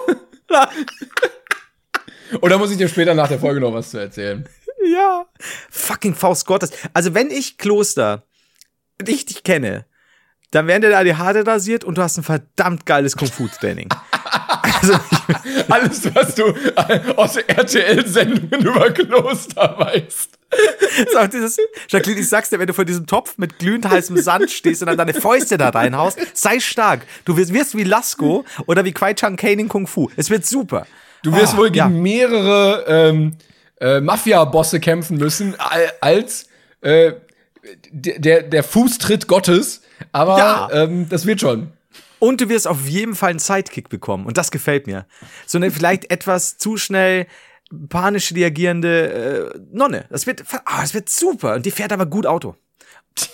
Oder muss ich dir später nach der Folge noch was zu erzählen? Ja. Fucking Faust Gottes. Also, wenn ich Kloster richtig kenne, dann werden dir da die Haare rasiert und du hast ein verdammt geiles Kung-Fu-Training. also, [laughs] Alles, was du äh, aus RTL-Sendungen über Kloster weißt. [laughs] ist auch dieses, Jacqueline, ich sag's dir, wenn du vor diesem Topf mit glühend heißem Sand stehst und dann deine Fäuste da reinhaust, sei stark. Du wirst, wirst wie Lasko oder wie Kwai Chang Kane in Kung Fu. Es wird super. Du wirst Oh, wohl gegen ja. mehrere ähm, äh, Mafia-Bosse kämpfen müssen, al- als äh, der, der, der Fußtritt Gottes. Aber Ja. ähm, das wird schon. Und du wirst auf jeden Fall einen Sidekick bekommen. Und das gefällt mir. So eine vielleicht etwas zu schnell panisch reagierende äh, Nonne. Das wird, ah, das wird super. Und die fährt aber gut Auto.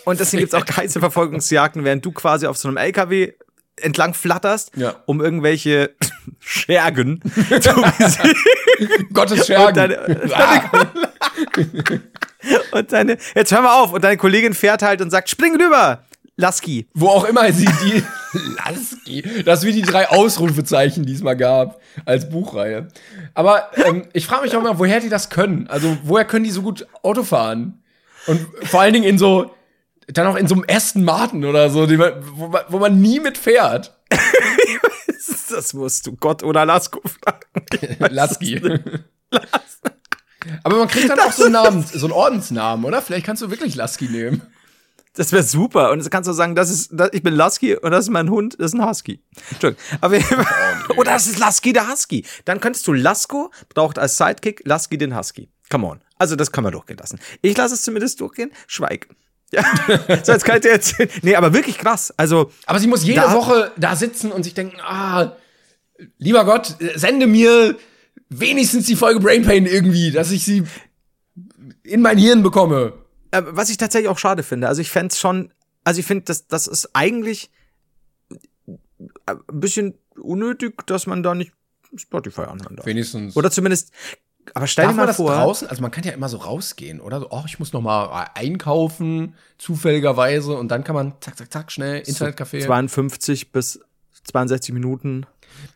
Und deswegen gibt's auch [laughs] heiße Verfolgungsjagden, während du quasi auf so einem LKW entlang flatterst, Ja. um irgendwelche [laughs] Schergen zu [laughs] besiegen. Gottes Und Schergen. deine, Ah. und deine, jetzt hör mal auf. Und deine Kollegin fährt halt und sagt, spring rüber, Lasky. Wo auch immer sie die Lasky, das ist wie die drei Ausrufezeichen, die es mal gab als Buchreihe. Aber ähm, ich frage mich auch mal, woher die das können. Also woher können die so gut Auto fahren? Und vor allen Dingen in so, dann auch in so einem Aston Martin oder so, man, wo, man, wo man nie mit fährt. [laughs] Das musst du Gott oder Lasko fragen. Lasky. Aber man kriegt dann auch so einen Namen, so einen Ordensnamen, oder? Vielleicht kannst du wirklich Lasky nehmen. Das wäre super. Und jetzt kannst du sagen, das ist, das, ich bin Lasky und das ist mein Hund, das ist ein Husky. Entschuldigung. Aber, oder [laughs] das ist Lasky der Husky. Dann könntest du Lasko, braucht als Sidekick Lasky den Husky. Come on. Also das kann man durchgehen lassen. Ich lasse es zumindest durchgehen. Schweig. Ja. [laughs] so, jetzt kann ich dir erzählen. Nee, aber wirklich krass. Also, Aber sie muss jede Da- Woche da sitzen und sich denken, ah, lieber Gott, sende mir wenigstens die Folge Brain Pain irgendwie, dass ich sie in mein Hirn bekomme. Äh, was ich tatsächlich auch schade finde. Also ich fände schon, also ich finde, das, das ist eigentlich äh, ein bisschen unnötig, dass man da nicht Spotify anhören darf. Wenigstens. Oder zumindest, aber stell dir man mal das vor. draußen? Also man kann ja immer so rausgehen, oder? So, oh, ich muss noch mal einkaufen, zufälligerweise, und dann kann man zack, zack, zack, schnell Internetcafé. 52 bis 62 Minuten.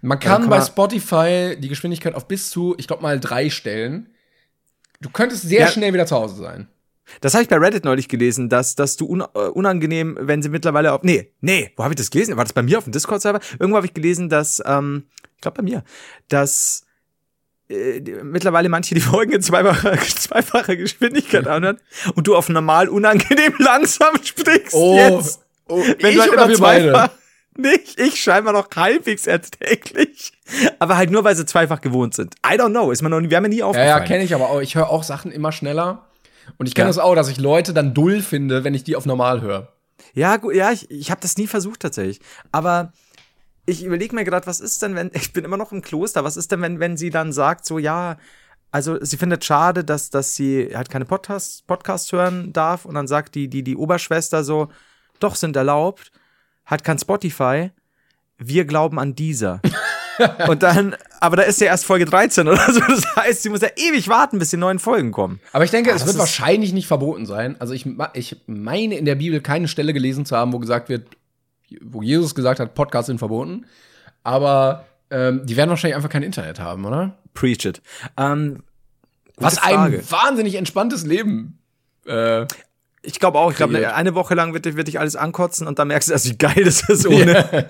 Man kann kann bei man- Spotify die Geschwindigkeit auf bis zu, ich glaube mal drei stellen. Du könntest sehr Ja. schnell wieder zu Hause sein. Das habe ich bei Reddit neulich gelesen, dass, dass du un, äh, unangenehm, wenn sie mittlerweile auf. Nee, nee, wo habe ich das gelesen? War das bei mir auf dem Discord-Server? Irgendwo habe ich gelesen, dass, ähm, ich glaube bei mir, dass äh, die, mittlerweile manche die Folgen in zweifacher, [laughs] zweifacher Geschwindigkeit anhören und du auf normal unangenehm [laughs] langsam sprichst. jetzt. oh Wenn ich du halt oder wir beide? zweifach. Nicht, ich scheinbar noch halbwegs erträglich. Aber halt nur, weil sie zweifach gewohnt sind. I don't know, ist mir noch nie, mir nie Ja, aufgefallen. ja, kenne ich aber auch. Ich höre auch Sachen immer schneller. Und ich kenne Ja. das auch, dass ich Leute dann dull finde, wenn ich die auf normal höre. Ja, gut, ja, ich, ich habe das nie versucht tatsächlich. Aber ich überlege mir gerade, was ist denn, wenn, [laughs] ich bin immer noch im Kloster, was ist denn, wenn, wenn sie dann sagt, so, ja, also sie findet schade, dass, dass sie halt keine Podcasts Podcast hören darf und dann sagt die, die, die Oberschwester so, doch, sind erlaubt, hat kein Spotify, wir glauben an dieser. [laughs] [laughs] Und dann, aber da ist ja erst Folge 13 oder so. Das heißt, sie muss ja ewig warten, bis die neuen Folgen kommen. Aber ich denke, Ah, es wird wahrscheinlich nicht verboten sein. Also ich, ich meine in der Bibel keine Stelle gelesen zu haben, wo gesagt wird, wo Jesus gesagt hat, Podcasts sind verboten. Aber ähm, die werden wahrscheinlich einfach kein Internet haben, oder? Preach it. Ähm, Was ein wahnsinnig entspanntes Leben. Äh, Ich glaube auch. Ich glaube, eine Woche lang wird, dich- wird dich alles ankotzen und dann merkst du, erst, wie geil [laughs] das ist ohne.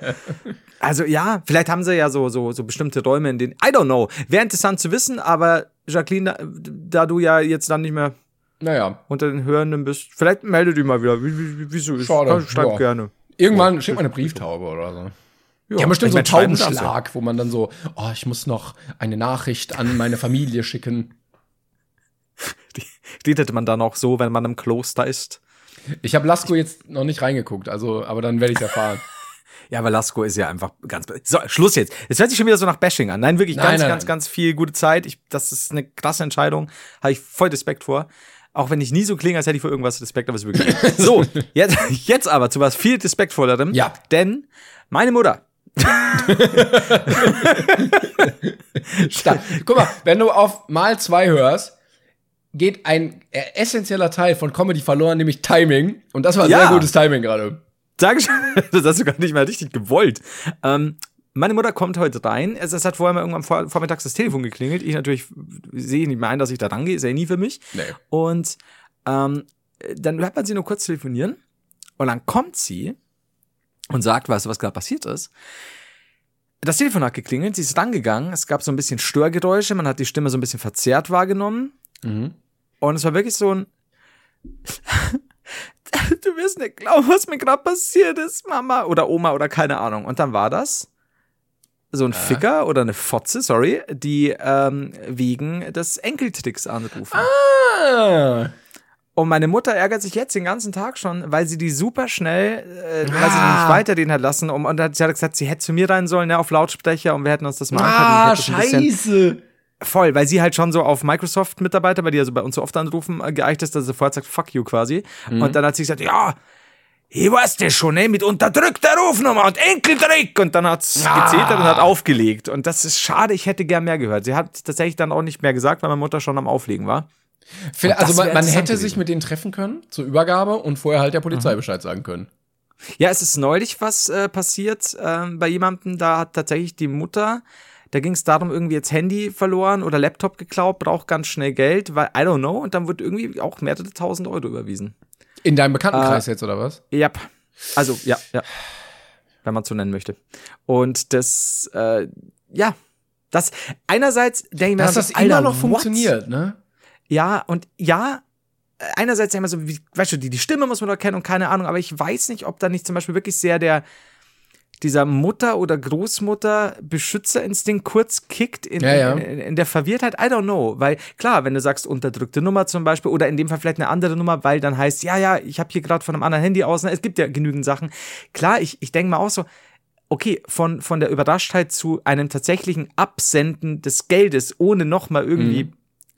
Also ja, vielleicht haben sie ja so, so, so bestimmte Räume, in denen. I don't know. Wäre interessant zu wissen, aber Jacqueline, da, du ja jetzt dann nicht mehr naja, unter den Hörenden bist, vielleicht melde dich mal wieder, wie, wie, wie, wieso ist. Schade, Ja, Schreib ja. gerne. irgendwann schickt man eine Brieftaube oder so. Die haben bestimmt so einen. Taubenschlag, wo man dann so, oh, ich muss noch eine Nachricht an meine Familie schicken. Redet man dann auch so, wenn man im Kloster ist? Ich habe Lasko jetzt noch nicht reingeguckt, also, aber dann werde ich erfahren. [laughs] Ja, aber Lasko ist ja einfach ganz. So, Schluss jetzt. Es hört sich schon wieder so nach Bashing an. Nein, wirklich Nein, ganz, nein, ganz, nein. ganz viel gute Zeit. Ich, das ist eine krasse Entscheidung. Habe ich voll Respekt vor. Auch wenn ich nie so klinge, als hätte ich vor irgendwas Respekt, aber es ist wirklich. [laughs] so, jetzt, jetzt aber zu was viel respektvollerem. Ja. Denn meine Mutter. [laughs] Guck mal, wenn du auf mal zwei hörst, geht ein äh, essentieller Teil von Comedy verloren, nämlich Timing. Und das war Ja. sehr gutes Timing gerade. Dankeschön. [laughs] Das hast du gar nicht mal richtig gewollt. Ähm, meine Mutter kommt heute rein. Es, es hat vorher mal irgendwann vor, vormittags das Telefon geklingelt. Ich natürlich sehe nicht mehr ein, dass ich da rangehe. Ist ja nie für mich. Nee. Und ähm, dann hört man sie nur kurz telefonieren. Und dann kommt sie und sagt, weißt du, was gerade passiert ist? Das Telefon hat geklingelt, sie ist rangegangen. Es gab so ein bisschen Störgeräusche. Man hat die Stimme so ein bisschen verzerrt wahrgenommen. Mhm. Und es war wirklich so ein. [laughs] du wirst nicht glauben, was mir gerade passiert ist, Mama oder Oma oder keine Ahnung. Und dann war das so ein Ficker oder eine Fotze, sorry, die ähm, wegen des Enkeltricks anrufen. Ah. Und meine Mutter ärgert sich jetzt den ganzen Tag schon, weil sie die super schnell, äh, weil sie die Ah. nicht weiterreden hat lassen. Um, und hat, sie hat gesagt, sie hätte zu mir rein sollen, ne, auf Lautsprecher und wir hätten uns das mal Ah, scheiße. Voll, weil sie halt schon so auf Microsoft-Mitarbeiter, weil die ja so bei uns so oft anrufen, äh, geeicht ist, dass sie vorher sagt, fuck you quasi. Mhm. Und dann hat sie gesagt, ja, ich weiß das schon, ne, mit unterdrückter Rufnummer und Enkeltrick. Und dann hat's Ah. gezetert und hat aufgelegt. Und das ist schade, ich hätte gern mehr gehört. Sie hat tatsächlich dann auch nicht mehr gesagt, weil meine Mutter schon am Auflegen war. Also man, man hätte sich gewesen. mit denen treffen können zur Übergabe und vorher halt der Polizei Bescheid sagen können. Ja, es ist neulich was äh, passiert ähm, bei jemandem, da hat tatsächlich die Mutter, da ging es darum, irgendwie jetzt Handy verloren oder Laptop geklaut, braucht ganz schnell Geld, weil I don't know, und dann wird irgendwie auch mehrere tausend Euro überwiesen. In deinem Bekanntenkreis Äh, jetzt, oder was? Ja, also ja, ja, wenn man so nennen möchte. Und das, äh, ja, das einerseits denke ich mir, Dass das immer Alter, noch what? funktioniert, ne? Ja, und ja, einerseits immer so, wie, weißt du, die, die Stimme muss man doch kennen und keine Ahnung, aber ich weiß nicht, ob da nicht zum Beispiel wirklich sehr der, dieser Mutter- oder Großmutter-Beschützerinstinkt kurz kickt in, Ja, ja. In, in der Verwirrtheit. I don't know. Weil klar, wenn du sagst unterdrückte Nummer zum Beispiel oder in dem Fall vielleicht eine andere Nummer, weil dann heißt, ja, ja, ich habe hier gerade von einem anderen Handy aus. ne, Es gibt ja genügend Sachen. Klar, ich, ich denke mal auch so, okay, von, von der Überraschtheit zu einem tatsächlichen Absenden des Geldes, ohne nochmal irgendwie Mhm.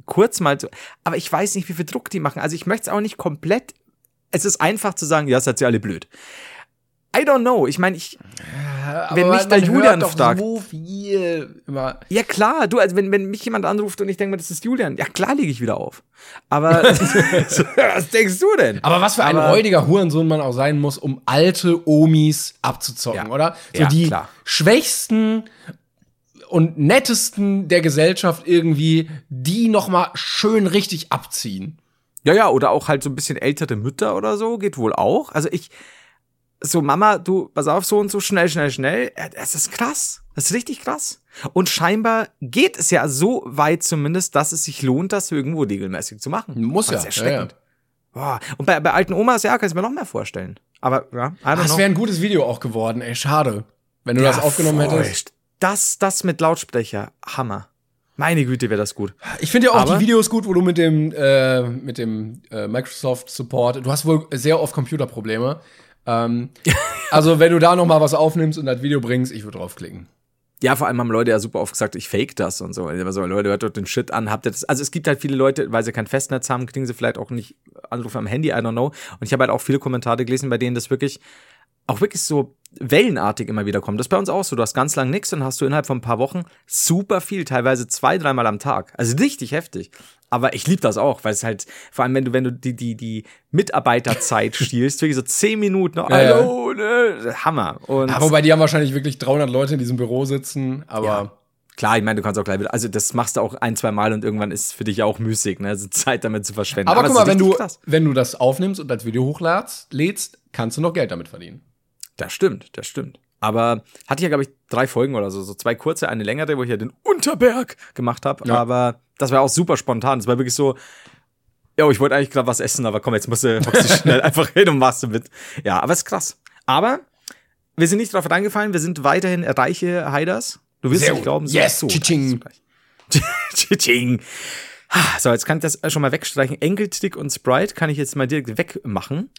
kurz mal zu. Aber ich weiß nicht, wie viel Druck die machen. Also ich möchte es auch nicht komplett. Es ist einfach zu sagen, ja, seid ihr alle blöd. I don't know. Ich meine, ich. Wenn Aber mich der man Julian fragt. so viel immer. Ja, klar, du, also wenn, wenn mich jemand anruft und ich denke mir, das ist Julian, ja klar lege ich wieder auf. Aber [laughs] was denkst du denn? Aber was für ein Aber- räudiger Hurensohn man auch sein muss, um alte Omis abzuzocken, Ja. oder? So Ja, die klar. schwächsten und nettesten der Gesellschaft irgendwie, die noch mal schön richtig abziehen. Ja, ja, oder auch halt so ein bisschen ältere Mütter oder so, geht wohl auch. Also ich, so Mama, du, pass auf, so und so, schnell, schnell, schnell. Das ist krass. Das ist richtig krass. Und scheinbar geht es ja so weit zumindest, dass es sich lohnt, das irgendwo regelmäßig zu machen. Muss Das ja, ist erschreckend. ja, ja. Boah. Und bei, bei alten Omas, ja, kann ich mir noch mehr vorstellen. Aber, ja, don't Das wäre ein gutes Video auch geworden, ey, schade. Wenn du das Ja, aufgenommen voll. hättest. Das, das mit Lautsprecher, Hammer. Meine Güte, wäre das gut. Ich finde ja auch Aber- die Videos gut, wo du mit dem, äh, mit dem äh, Microsoft Support, du hast wohl sehr oft Computerprobleme. Ähm, also wenn du da noch mal was aufnimmst und das Video bringst, ich würde draufklicken. Ja, vor allem haben Leute ja super oft gesagt, ich fake das und so. Aber so, Leute, hört doch den Shit an, habt ihr das? Also es gibt halt viele Leute, weil sie kein Festnetz haben, kriegen sie vielleicht auch nicht Anrufe am Handy, I don't know. Und ich habe halt auch viele Kommentare gelesen, bei denen das wirklich auch wirklich so wellenartig immer wieder kommen. Das ist bei uns auch so. Du hast ganz lang nichts und hast du innerhalb von ein paar Wochen super viel, teilweise zwei, dreimal am Tag. Also richtig heftig. Aber ich liebe das auch, weil es halt, vor allem wenn du, wenn du die, die, die Mitarbeiterzeit [laughs] stiehlst, wirklich so zehn Minuten, Ja, hallo, ne, Hammer. Und Ja, wobei die haben wahrscheinlich wirklich 300 Leute in diesem Büro sitzen, aber Ja. Klar, ich meine, du kannst auch gleich wieder, also das machst du auch ein, zwei Mal und irgendwann ist für dich auch müßig, ne, also Zeit damit zu verschwenden. Aber, es guck mal, wenn du, krass. wenn du das aufnimmst und als Video hochladst, lädst, kannst du noch Geld damit verdienen. Das stimmt, das stimmt. Aber hatte ich ja, glaube ich, drei Folgen oder so, so zwei kurze, eine längere, wo ich ja den Unterberg gemacht habe. Ja. Aber das war auch super spontan. Das war wirklich so, ja, ich wollte eigentlich gerade was essen, aber komm, jetzt musst du, hockst du [laughs] schnell einfach hin und machst du mit. Ja, aber ist krass. Aber wir sind nicht drauf reingefallen, wir sind weiterhin reiche Heiders. Du wirst nicht glauben, so, Yes, so, tschitsching. Tschitsching. [laughs] Ah, So, jetzt kann ich das schon mal wegstreichen. Enkeltrick und Sprite kann ich jetzt mal direkt wegmachen.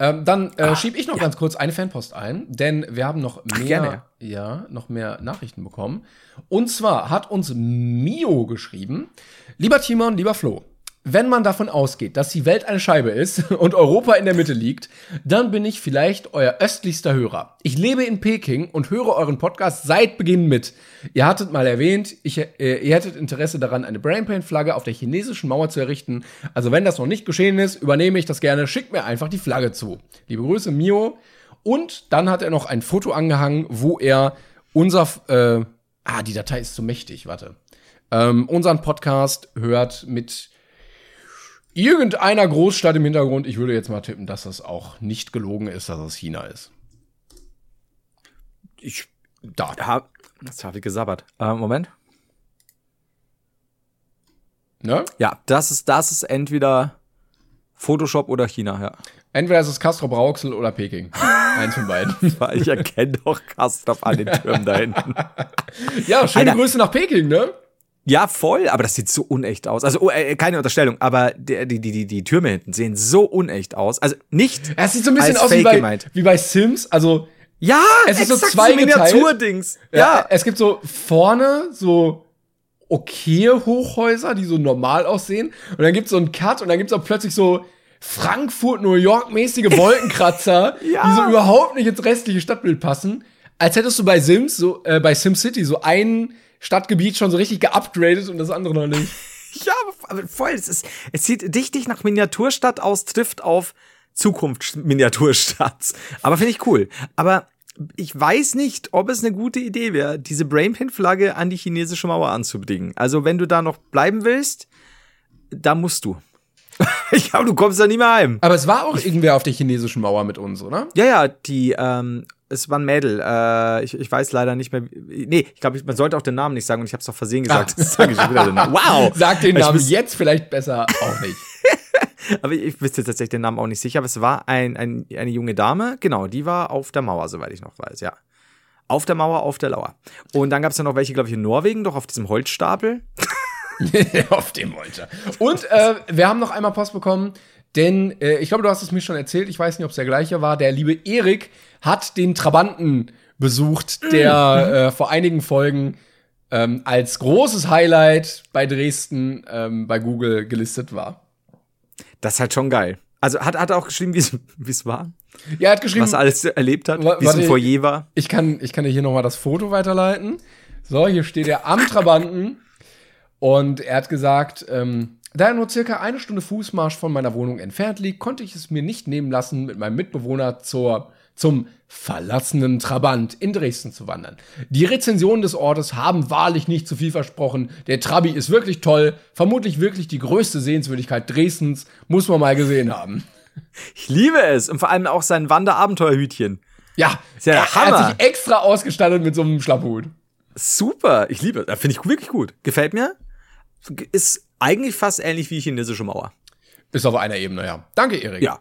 Ähm, dann Ah, äh, schieb ich noch ganz kurz eine Fanpost ein, denn wir haben noch mehr, gerne. ja, noch mehr Nachrichten bekommen. Und zwar hat uns Mio geschrieben: Lieber Timon, lieber Flo, wenn man davon ausgeht, dass die Welt eine Scheibe ist [laughs] und Europa in der Mitte liegt, dann bin ich vielleicht euer östlichster Hörer. Ich lebe in Peking und höre euren Podcast seit Beginn mit. Ihr hattet mal erwähnt, ich, äh, ihr hättet Interesse daran, eine Brainpain-Flagge auf der chinesischen Mauer zu errichten. Also wenn das noch nicht geschehen ist, übernehme ich das gerne. Schickt mir einfach die Flagge zu. Liebe Grüße, Mio. Und dann hat er noch ein Foto angehangen, wo er unser, äh, ah, die Datei ist zu mächtig, warte. Ähm, unseren Podcast hört mit irgendeiner Großstadt im Hintergrund. Ich würde jetzt mal tippen, dass das auch nicht gelogen ist, dass es China ist. Ich Da. hab, das habe ich gesabbert. Äh, Moment. Ne? Ja, das ist, das ist entweder Photoshop oder China, ja. Entweder ist es Castro Brauxel oder Peking. [laughs] Eins von beiden. Ich erkenne doch Kastrop an den Türmen da hinten. [laughs] ja, schöne Alter. Grüße nach Peking, ne? Ja, voll, aber das sieht so unecht aus. Also, oh, äh, keine Unterstellung, aber die, die, die, die Türme hinten sehen so unecht aus. Also nicht. Es sieht so ein bisschen aus wie bei, gemeint. wie bei Sims. Also, Ja, Es ist so exakt zweigeteilt. Miniaturdings. ja. Ja, es gibt so vorne so okay Hochhäuser, die so normal aussehen. Und dann gibt's so einen Cut und dann gibt's auch plötzlich so Frankfurt, New York-mäßige [laughs] Wolkenkratzer, Ja. die so überhaupt nicht ins restliche Stadtbild passen. Als hättest du bei Sims, so, äh, bei SimCity, so ein Stadtgebiet schon so richtig geupgradet und das andere noch nicht. [laughs] ja, aber voll. Es, ist, es sieht dichtig nach Miniaturstadt aus, trifft auf Zukunftsminiaturstadt. Aber finde ich cool. Aber ich weiß nicht, ob es eine gute Idee wäre, diese Brainpin-Flagge an die chinesische Mauer anzubringen. Also, wenn du da noch bleiben willst, da musst du. [laughs] ich glaube, du kommst da nie mehr heim. Aber es war auch irgendwer auf der chinesischen Mauer mit uns, oder? Ja, ja, die, ähm, es war ein Mädel. Äh, ich, ich weiß leider nicht mehr. Nee, ich glaube, man sollte auch den Namen nicht sagen und ich habe es doch versehen gesagt. Ah. [laughs] Ich Namen. Wow! [laughs] Sag den Ich Namen jetzt vielleicht besser auch nicht. [laughs] Aber ich wüsste tatsächlich den Namen auch nicht sicher. Aber es war ein, ein, eine junge Dame. Genau, die war auf der Mauer, soweit ich noch weiß, ja. Auf der Mauer, auf der Lauer. Und dann gab es ja noch welche, glaube ich, in Norwegen, doch auf diesem Holzstapel. auf dem wollte. Und äh, wir haben noch einmal Post bekommen, denn äh, ich glaube, du hast es mir schon erzählt, ich weiß nicht, ob es der gleiche war. Der liebe Erik hat den Trabanten besucht, der äh, vor einigen Folgen ähm, als großes Highlight bei Dresden ähm, bei Google gelistet war. Das ist halt schon geil. Also hat, hat er auch geschrieben, wie es- war, Ja, er hat geschrieben, was er alles erlebt hat, wie es im. Foyer war. ich kann, ich kann dir hier noch mal das Foto weiterleiten. So, hier steht er am Trabanten und er hat gesagt, ähm, da er nur circa eine Stunde Fußmarsch von meiner Wohnung entfernt liegt, konnte ich es mir nicht nehmen lassen, mit meinem Mitbewohner zur, zum verlassenen Trabant in Dresden zu wandern. Die Rezensionen des Ortes haben wahrlich nicht zu viel versprochen. Der Trabi ist wirklich toll, vermutlich wirklich die größte Sehenswürdigkeit Dresdens, muss man mal gesehen haben. Ich liebe es. Und vor allem auch sein Wanderabenteuerhütchen. Ja, ja er, er Hammer. hat sich extra ausgestattet mit so einem Schlapphut. Super, ich liebe es. Finde ich wirklich gut. Gefällt mir. Ist eigentlich fast ähnlich wie chinesische Mauer. Ist auf einer Ebene, ja. Danke, Erik. Ja.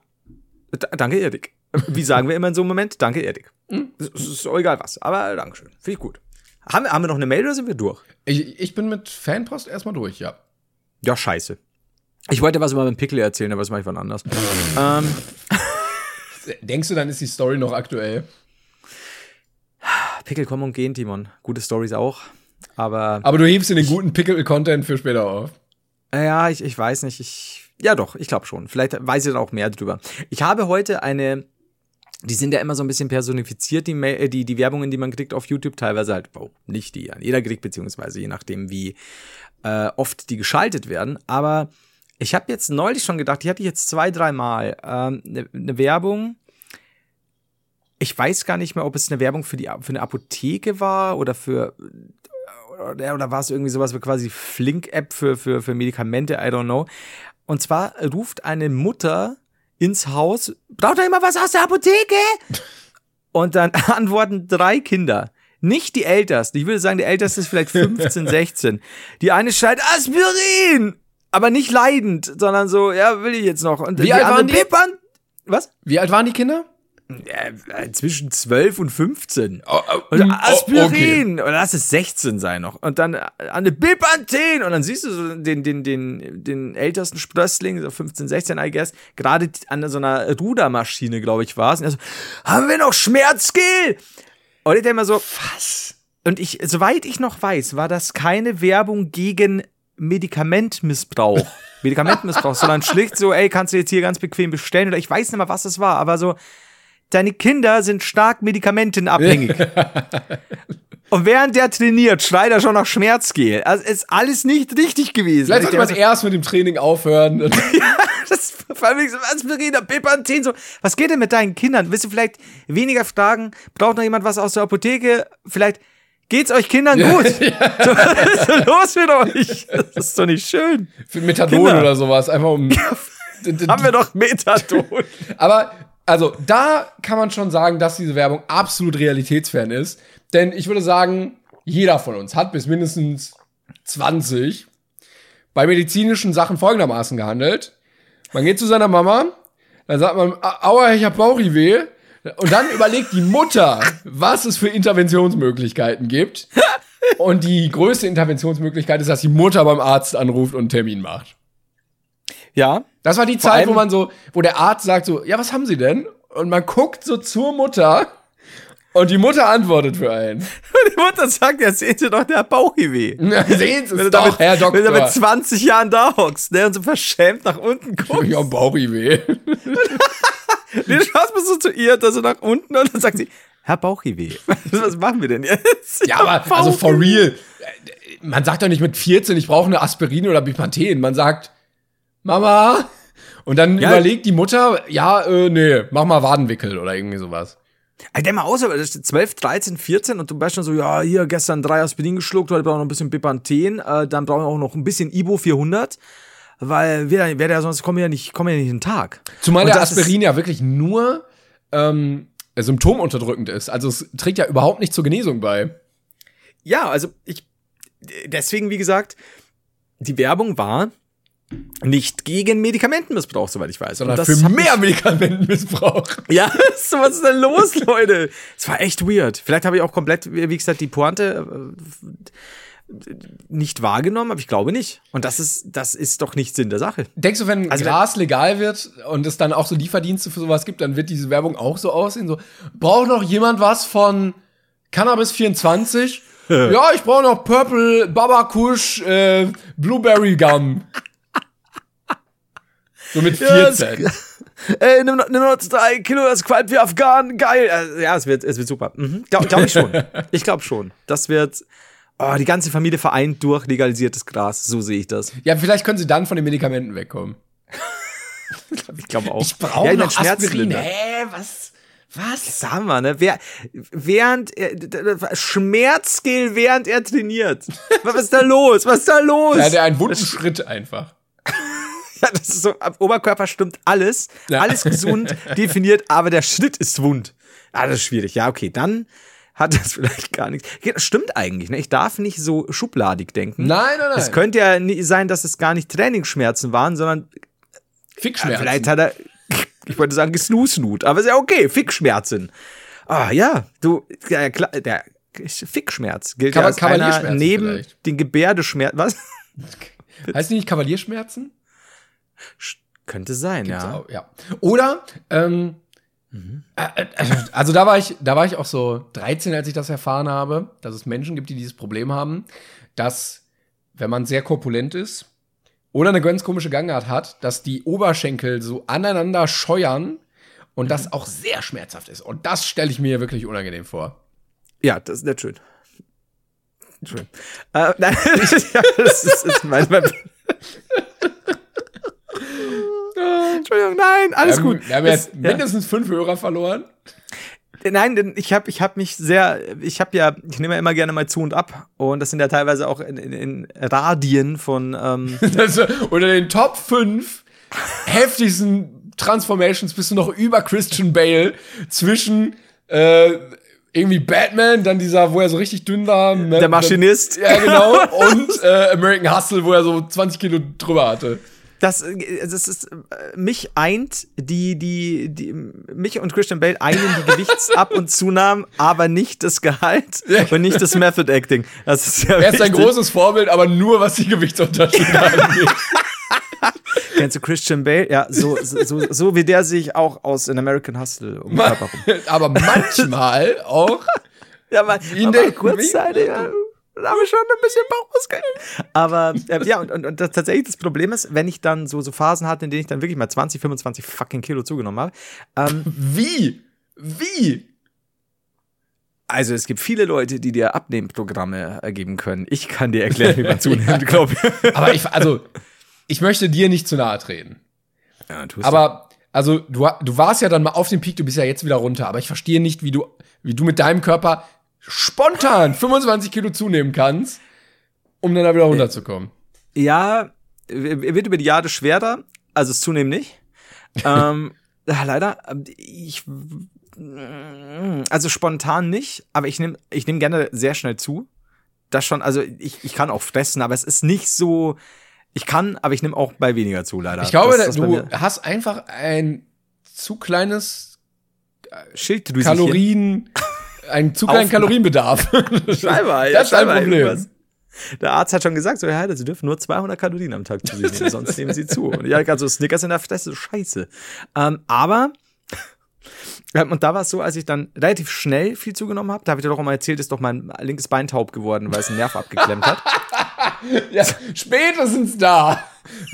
D danke, Erik. Wie sagen wir immer in so einem Moment? Danke, Erik. Es ist auch egal was, aber Dankeschön. Finde ich gut. Haben wir, haben wir noch eine Mail oder sind wir durch? Ich, ich bin mit Fanpost erstmal durch, ja. Ja, scheiße. Ich wollte was über den Pickel erzählen, aber das mache ich wann anders. [laughs] ähm, Denkst du, dann ist die Story noch aktuell? Pickel kommen und gehen, Timon. Gute Stories auch. Aber Aber du hebst dir den guten Pickle-Content für später auf. ja, ich, ich weiß nicht. Ich, ja, doch, ich glaube schon. Vielleicht weiß ich dann auch mehr drüber. Ich habe heute eine die sind ja immer so ein bisschen personifiziert, die, Ma- äh, die, die Werbungen, die man kriegt auf YouTube, teilweise halt, oh, nicht die an jeder kriegt, beziehungsweise je nachdem, wie äh, oft die geschaltet werden. Aber ich habe jetzt neulich schon gedacht, die hatte ich jetzt zwei, dreimal, eine ähm, ne- ne Werbung. Ich weiß gar nicht mehr, ob es eine Werbung für, die, für eine Apotheke war oder für oder, oder war es irgendwie sowas wie quasi Flink-App für, für, für Medikamente, I don't know. Und zwar ruft eine Mutter ins Haus, braucht da immer was aus der Apotheke? [laughs] Und dann [laughs] antworten drei Kinder. Nicht die Ältesten. Ich würde sagen, die Älteste ist vielleicht 15, 16. [laughs] Die eine schreit Aspirin! Aber nicht leidend, sondern so, ja, will ich jetzt noch. Und Wie die alt waren die? Pippern. Was? Wie alt waren die Kinder? Äh, zwischen 12 und 15. Oh, Und mm, Aspirin. Oder lass es 16 sein noch. Und dann äh, eine Bipanthen. Und dann siehst du so den, den, den, den ältesten Sprössling, so 15, 16, I guess, gerade an so einer Rudermaschine, glaube ich, war es. Und er so, haben wir noch Schmerzgel? Und ich denke mal so, was? Und ich, soweit ich noch weiß, war das keine Werbung gegen Medikamentmissbrauch. [laughs] Medikamentmissbrauch, sondern schlicht so, ey, kannst du jetzt hier ganz bequem bestellen oder ich weiß nicht mal, was es war, aber so, deine Kinder sind stark medikamentenabhängig. [laughs] Und während der trainiert, schreit er schon nach Schmerzgel. Also ist alles nicht richtig gewesen. Vielleicht Ich sollte man denke erst mit dem Training aufhören. [laughs] so, das vor allem so Aspirin, Pepanthen, so. Was geht denn mit deinen Kindern? Willst du vielleicht weniger fragen? Braucht noch jemand was aus der Apotheke? Vielleicht geht's euch Kindern gut? [laughs] So, was ist denn los mit euch? Das ist doch nicht schön. Für Methadon Kinder. oder sowas. Einfach um. Haben wir doch Methadon. Aber, also, da kann man schon sagen, dass diese Werbung absolut realitätsfern ist. Denn ich würde sagen, jeder von uns hat bis mindestens 20 bei medizinischen Sachen folgendermaßen gehandelt. Man geht zu seiner Mama, dann sagt man, "A- aua, ich hab Bauchweh. Und dann überlegt die Mutter, was es für Interventionsmöglichkeiten gibt. Und die größte Interventionsmöglichkeit ist, dass die Mutter beim Arzt anruft und einen Termin macht. Ja. Das war die Vor Zeit, wo man so, wo der Arzt sagt so, ja, was haben Sie denn? Und man guckt so zur Mutter und die Mutter antwortet für einen. [laughs] Die Mutter sagt, ja, sehen Sie doch, der hat Bauchweh. [laughs] Sehen Sie es doch, damit, Herr Wenn du mit Doktor. 20 Jahren da hockst, ne, und so verschämt nach unten guckst. Ich hab Bauchweh. [laughs] Du schaust mal so zu ihr, da so nach unten und dann sagt sie, Herr Bauchiweh, was machen wir denn jetzt? Ja, aber also for real. Man sagt doch nicht mit 14, ich brauche eine Aspirin oder Bipanthen. Man sagt, Mama. Und dann Ja. überlegt die Mutter, ja, äh, nee, mach mal Wadenwickel oder irgendwie sowas. Ey, der mal aus, aber das ist 12, 13, 14 und du bist schon so, ja, hier gestern drei Aspirin geschluckt, heute brauchen wir noch ein bisschen Bipanthen, äh, dann brauchen wir auch noch ein bisschen Ibo 400, weil wir, wir ja sonst kommen ja nicht, kommen ja nicht in den Tag. Zumal Und der Aspirin ja wirklich nur ähm, symptomunterdrückend ist. Also es trägt ja überhaupt nicht zur Genesung bei. Ja, also ich, deswegen, wie gesagt, die Werbung war nicht gegen Medikamentenmissbrauch, soweit ich weiß. Sondern für mehr Medikamentenmissbrauch. [laughs] Ja, [laughs] so, was ist denn los, Leute? Es war echt weird. Vielleicht habe ich auch komplett, wie gesagt, die Pointe äh, nicht wahrgenommen, aber ich glaube nicht. Und das ist, das ist doch nicht Sinn der Sache. Denkst du, wenn Also Gras legal wird und es dann auch so Lieferdienste für sowas gibt, dann wird diese Werbung auch so aussehen? So, braucht noch jemand was von Cannabis 24? [laughs] ja, ich brauche noch Purple Baba Kush äh, Blueberry Gum. So mit 14. [laughs] Ey, nimm, nimm noch drei Kilo, das qualmt wie Afghan, geil. Äh, Ja, es wird, es wird super. Mhm. Glaube glaub ich schon. [laughs] Ich glaube schon. Das wird, oh, die ganze Familie vereint durch legalisiertes Gras. So sehe ich das. ja, vielleicht können sie dann von den Medikamenten wegkommen. [laughs] Ich glaube auch. Ich brauche ja, noch Aspirin. Schmerzlindernd. Hä, was? Was? Sag mal, ne? Wer, während er, Schmerzskill, während er trainiert. Was ist da los? Was ist da los? Ja, der einen wunden Schritt einfach. [laughs] Ja, das ist so, am Oberkörper stimmt alles, Ja. alles gesund [laughs] definiert, aber der Schritt ist wund. Ah, das ist schwierig. Ja, okay, dann hat das [laughs] vielleicht gar nichts. Stimmt eigentlich, ne? Ich darf nicht so schubladig denken. Nein, nein, nein. Es könnte ja nie sein, dass es gar nicht Trainingsschmerzen waren, sondern Fickschmerzen. vielleicht hat er, ich wollte sagen, gesnusnut, aber ist ja okay, Fickschmerzen. Ah, ja, du, ja, klar, der Fickschmerz gilt Kaval- ja als einer neben vielleicht. den Gebärdeschmerz, was? heißt nicht Kavalierschmerzen? Könnte sein, ja. Ja. ja. Oder, ähm, äh, äh, also da war ich, da war ich auch so 13, als ich das erfahren habe, dass es Menschen gibt, die dieses Problem haben, dass, wenn man sehr korpulent ist oder eine ganz komische Gangart hat, dass die Oberschenkel so aneinander scheuern und das auch sehr schmerzhaft ist. Und das stelle ich mir wirklich unangenehm vor. Ja, das ist nicht schön. Schön. Äh, [laughs] nein, das ist, ist mein, mein Entschuldigung, nein, alles wir gut. Haben, wir haben jetzt mindestens fünf Hörer verloren. Nein, denn ich habe ich hab mich sehr, ich habe ja, ich nehme ja immer gerne mal zu und ab und das sind ja teilweise auch in, in, in Radien von, ähm, [laughs] Das, unter den Top 5 heftigsten Transformations bist du noch über Christian Bale zwischen äh, irgendwie Batman, dann dieser, wo er so richtig dünn war. der Maschinist. Ja, genau. [laughs] Und äh, American Hustle, wo er so 20 Kilo drüber hatte. Das, äh, das ist, äh, mich eint, die, die, die, mich und Christian Bale einen die Gewichtsab- und Zunahmen, aber nicht das Gehalt und nicht das Method Acting. Das ist ja Er ist ein wichtig. großes Vorbild, aber nur was die Gewichtsunterschiede angeht. [laughs] Kennst du Christian Bale? Ja, so, so, so, so wie der sich auch aus in American Hustle um [laughs] aber manchmal auch. Ja, Wie in der- kurzzeitig, ja, da habe ich schon ein bisschen Bauchmuskeln. Aber äh, ja, und, und, und das, tatsächlich das Problem ist, wenn ich dann so, so Phasen hatte, in denen ich dann wirklich mal 20, 25 fucking Kilo zugenommen habe. Ähm, Wie? Wie? also es gibt viele Leute, die dir Abnehmprogramme ergeben können. Ich kann dir erklären, wie man zunimmt, [laughs] glaube ich. Aber ich, also, ich möchte dir nicht zu nahe treten. Ja, tust. Aber, also, du, du warst ja dann mal auf dem Peak, du bist ja jetzt wieder runter. Aber ich verstehe nicht, wie du, wie du mit deinem Körper spontan 25 Kilo zunehmen kannst, um dann da wieder runterzukommen. Ja, wird über die Jahre schwerer, also es zunehmen nicht. [laughs] ähm, leider, ähm, ich, also spontan nicht, aber ich nehme ich nehm gerne sehr schnell zu. Das schon, also ich, ich kann auch fressen, aber es ist nicht so, ich kann, aber ich nehme auch bei weniger zu, leider. Ich glaube, Das bei du hast einfach ein zu kleines Schilddrüsen. Kalorien, [laughs] einen zu kleinen Kalorienbedarf. [laughs] Scheinbar, das ist ein Problem. irgendwas. Der Arzt hat schon gesagt, so, Heider, Sie dürfen nur 200 Kalorien am Tag zu sich nehmen, sonst nehmen Sie zu. Und ja, also Snickers in der Fresse, scheiße. Ähm, aber, ähm, und da war es so, als ich dann relativ schnell viel zugenommen habe, da habe ich dir doch auch mal erzählt, ist doch mein linkes Bein taub geworden, weil es einen Nerv abgeklemmt hat. [laughs] Ja, spätestens da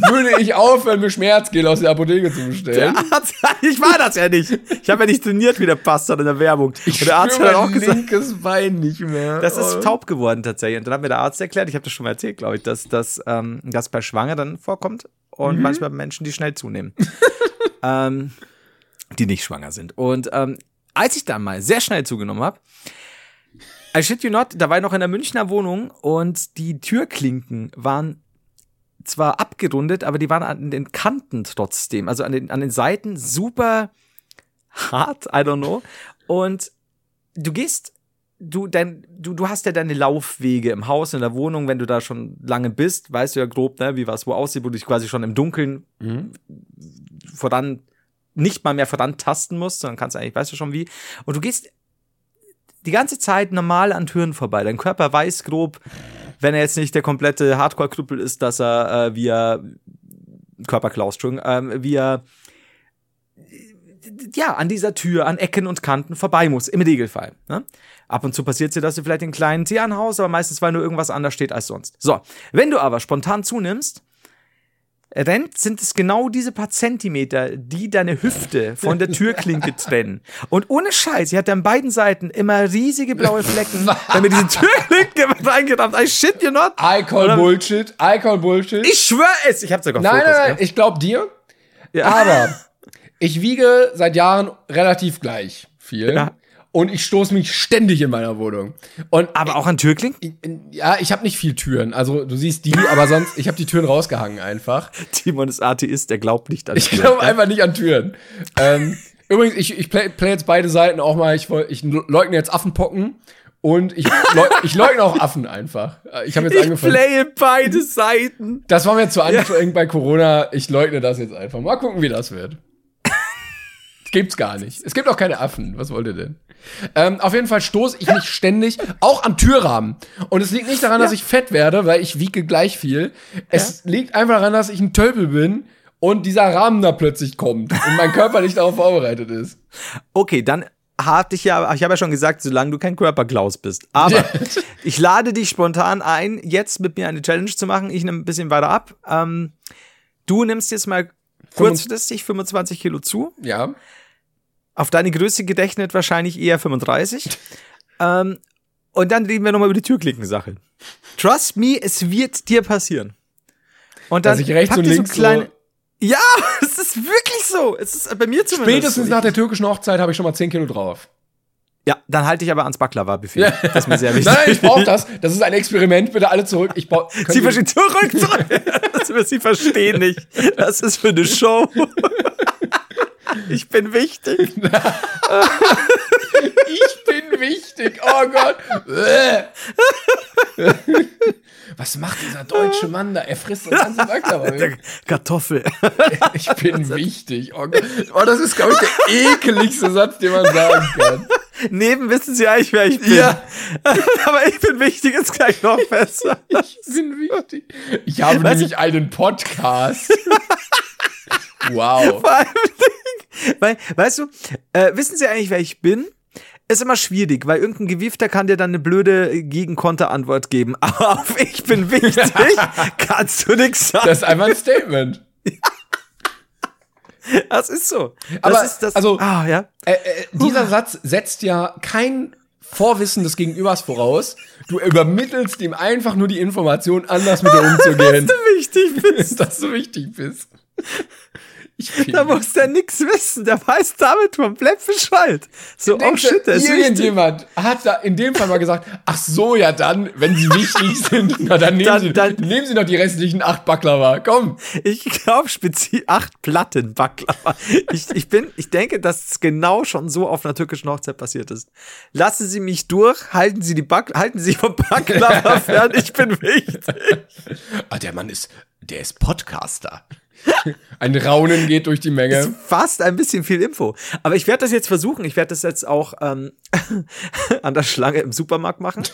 würde ich aufhören, mir Schmerzgel aus der Apotheke zu bestellen. Der Arzt, [laughs] ich war das ja nicht. Ich habe ja nicht trainiert, wie der hat in der Werbung. Und der Arzt hat auch gesagt, linkes Bein nicht mehr. Das Oh. ist taub geworden tatsächlich. Und dann hat mir der Arzt erklärt, ich habe das schon mal erzählt, glaube ich, dass das ähm, das bei Schwangeren vorkommt und manchmal bei Menschen, die schnell zunehmen. [laughs] ähm, die nicht schwanger sind. Und ähm, als ich dann mal sehr schnell zugenommen habe, I shit you not, da war ich noch in der Münchner Wohnung und die Türklinken waren zwar abgerundet, aber die waren an den Kanten trotzdem, also an den, an den Seiten super hart, I don't know. Und du gehst, du, dein, du, du hast ja deine Laufwege im Haus, in der Wohnung, wenn du da schon lange bist, weißt du ja grob, ne, wie was wo aussieht, wo du dich quasi schon im Dunkeln voran, nicht mal mehr voran tasten musst, sondern kannst eigentlich, weißt du schon wie. Und du gehst die ganze Zeit normal an Türen vorbei. Dein Körper weiß grob, wenn er jetzt nicht der komplette Hardcore-Krüppel ist, dass er äh, via Körperklaus, Entschuldigung, ähm, via ja, an dieser Tür, an Ecken und Kanten vorbei muss, im Regelfall. Ne? Ab und zu passiert dir, dass du vielleicht den kleinen Tee anhaust, aber meistens, weil nur irgendwas anders steht als sonst. So, wenn du aber spontan zunimmst, rennt, sind es genau diese paar Zentimeter, die deine Hüfte von der Türklinke [laughs] trennen. Und ohne Scheiß, sie hat an beiden Seiten immer riesige blaue Flecken, [laughs] mir diese Türklinke reingerammt. I shit you not. I call Oder- Bullshit. I call Bullshit. Ich schwör es. Ich hab sogar nein, Fotos. nein, nein, gell? ich glaub dir. Ja. Aber ich wiege seit Jahren relativ gleich viel. Ja. Und ich stoße mich ständig in meiner Wohnung. Und aber auch an Türklinken? ja, ich habe nicht viel Türen. Also du siehst die, aber sonst, ich habe die Türen rausgehangen einfach. [laughs] Timon ist Atheist, der glaubt nicht an Ich Türen. glaube einfach nicht an Türen. ähm, übrigens, ich, ich play, play jetzt beide Seiten auch mal. Ich, ich leugne jetzt Affenpocken und ich, leug, ich leugne auch Affen einfach. Ich habe jetzt Ich angefangen. playe beide Seiten. Das war mir zu anstrengend bei Corona. Ich leugne das jetzt einfach. Mal gucken, wie das wird. Gibt's gar nicht. Es gibt auch keine Affen. Was wollt ihr denn? Ähm, auf jeden Fall stoße ich mich ständig auch an Türrahmen. Und es liegt nicht daran, dass ich fett werde, weil ich wiege gleich viel. Es liegt einfach daran, dass ich ein Tölpel bin und dieser Rahmen da plötzlich kommt und mein Körper nicht darauf vorbereitet ist. Okay, dann hatte ich ja, ich habe ja schon gesagt, solange du kein Körperklaus bist. Aber [laughs] ich lade dich spontan ein, jetzt mit mir eine Challenge zu machen. Ich nehme ein bisschen weiter ab. Ähm, du nimmst jetzt mal kurzfristig 25 Kilo zu. Ja. Auf deine Größe gedächtet wahrscheinlich eher 35. [laughs] ähm, und dann reden wir nochmal über die Türklinken-Sache. Trust me, es wird dir passieren. Und dann Dass ich rechts und links so- kleine. Ja, [laughs] es ist wirklich so. Es ist bei mir zumindest. Spätestens nach der türkischen Hochzeit habe ich schon mal 10 Kilo drauf. Ja, dann halte ich aber ans Baklava-Buffet. Das ist mir sehr [laughs] wichtig. Nein, nein, ich brauche das. Das ist ein Experiment. Bitte alle zurück. Ich brauch, Sie verstehen zurück, zurück. Das, Sie verstehen nicht. Das ist für eine Show. Ich bin wichtig. [laughs] Ich bin wichtig. Oh Gott. [laughs] Was macht dieser deutsche Mann da? Er frisst das ganze Baklava. Kartoffel. [laughs] Ich bin wichtig. Oh, Gott. oh das ist, glaube ich, der ekeligste Satz, den man sagen kann. Neben wissen Sie eigentlich, wer ich bin. Ja. Aber ich bin wichtig ist gleich noch besser. Ich bin wichtig. Ich habe du- nämlich einen Podcast. Wow. Vor allem, weil, weißt du, äh, wissen Sie eigentlich, wer ich bin? Ist immer schwierig, weil irgendein Gewiefter kann dir dann eine blöde Gegenkonterantwort geben. [laughs] Aber auf ich bin wichtig [laughs] kannst du nichts sagen. Das ist einfach ein Statement. [laughs] Das ist so. Das Aber, ist das, also- ah, ja. Äh, äh, dieser Satz setzt ja kein Vorwissen des Gegenübers voraus. Du übermittelst ihm einfach nur die Information, anders mit dir umzugehen. Wichtig bist. dass du wichtig bist. Da muss der nix wissen. Der weiß damit komplett Bescheid. So, oh shit, der ist. Irgendjemand hat da in dem Fall mal gesagt, ach so, ja dann, wenn sie wichtig sind, [laughs] na dann nehmen, Dann- sie, dann- nehmen sie noch die restlichen acht Baklava. Komm. Ich glaube speziell acht Platten Baklava. Ich, ich bin, ich denke, dass es genau schon so auf einer türkischen Hochzeit passiert ist. Lassen Sie mich durch, halten Sie die Back, halten Sie vom Baklava [laughs] fern, ich bin wichtig. Ah, der Mann ist, der ist Podcaster. Ein Raunen geht durch die Menge. Fast ein bisschen viel Info. Aber ich werde das jetzt versuchen. Ich werde das jetzt auch ähm, [laughs] an der Schlange im Supermarkt machen. [laughs]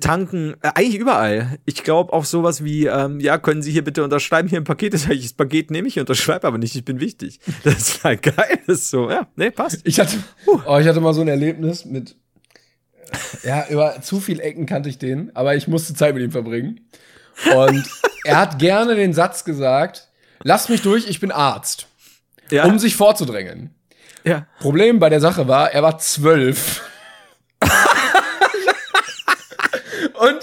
Tanken, äh, eigentlich überall. Ich glaube auch sowas wie, ähm, ja, können Sie hier bitte unterschreiben, hier ein Paket ist das Paket nehme ich, unterschreibe aber nicht, ich bin wichtig. [laughs] Das ist halt geil, das ist so, ja, nee, passt. Ich hatte, oh, ich hatte mal so ein Erlebnis mit, ja, über zu viel Ecken kannte ich den, aber ich musste Zeit mit ihm verbringen. Und er hat gerne den Satz gesagt, lass mich durch, ich bin Arzt, Ja, um sich vorzudrängen. ja. Problem bei der Sache war, er war zwölf. Und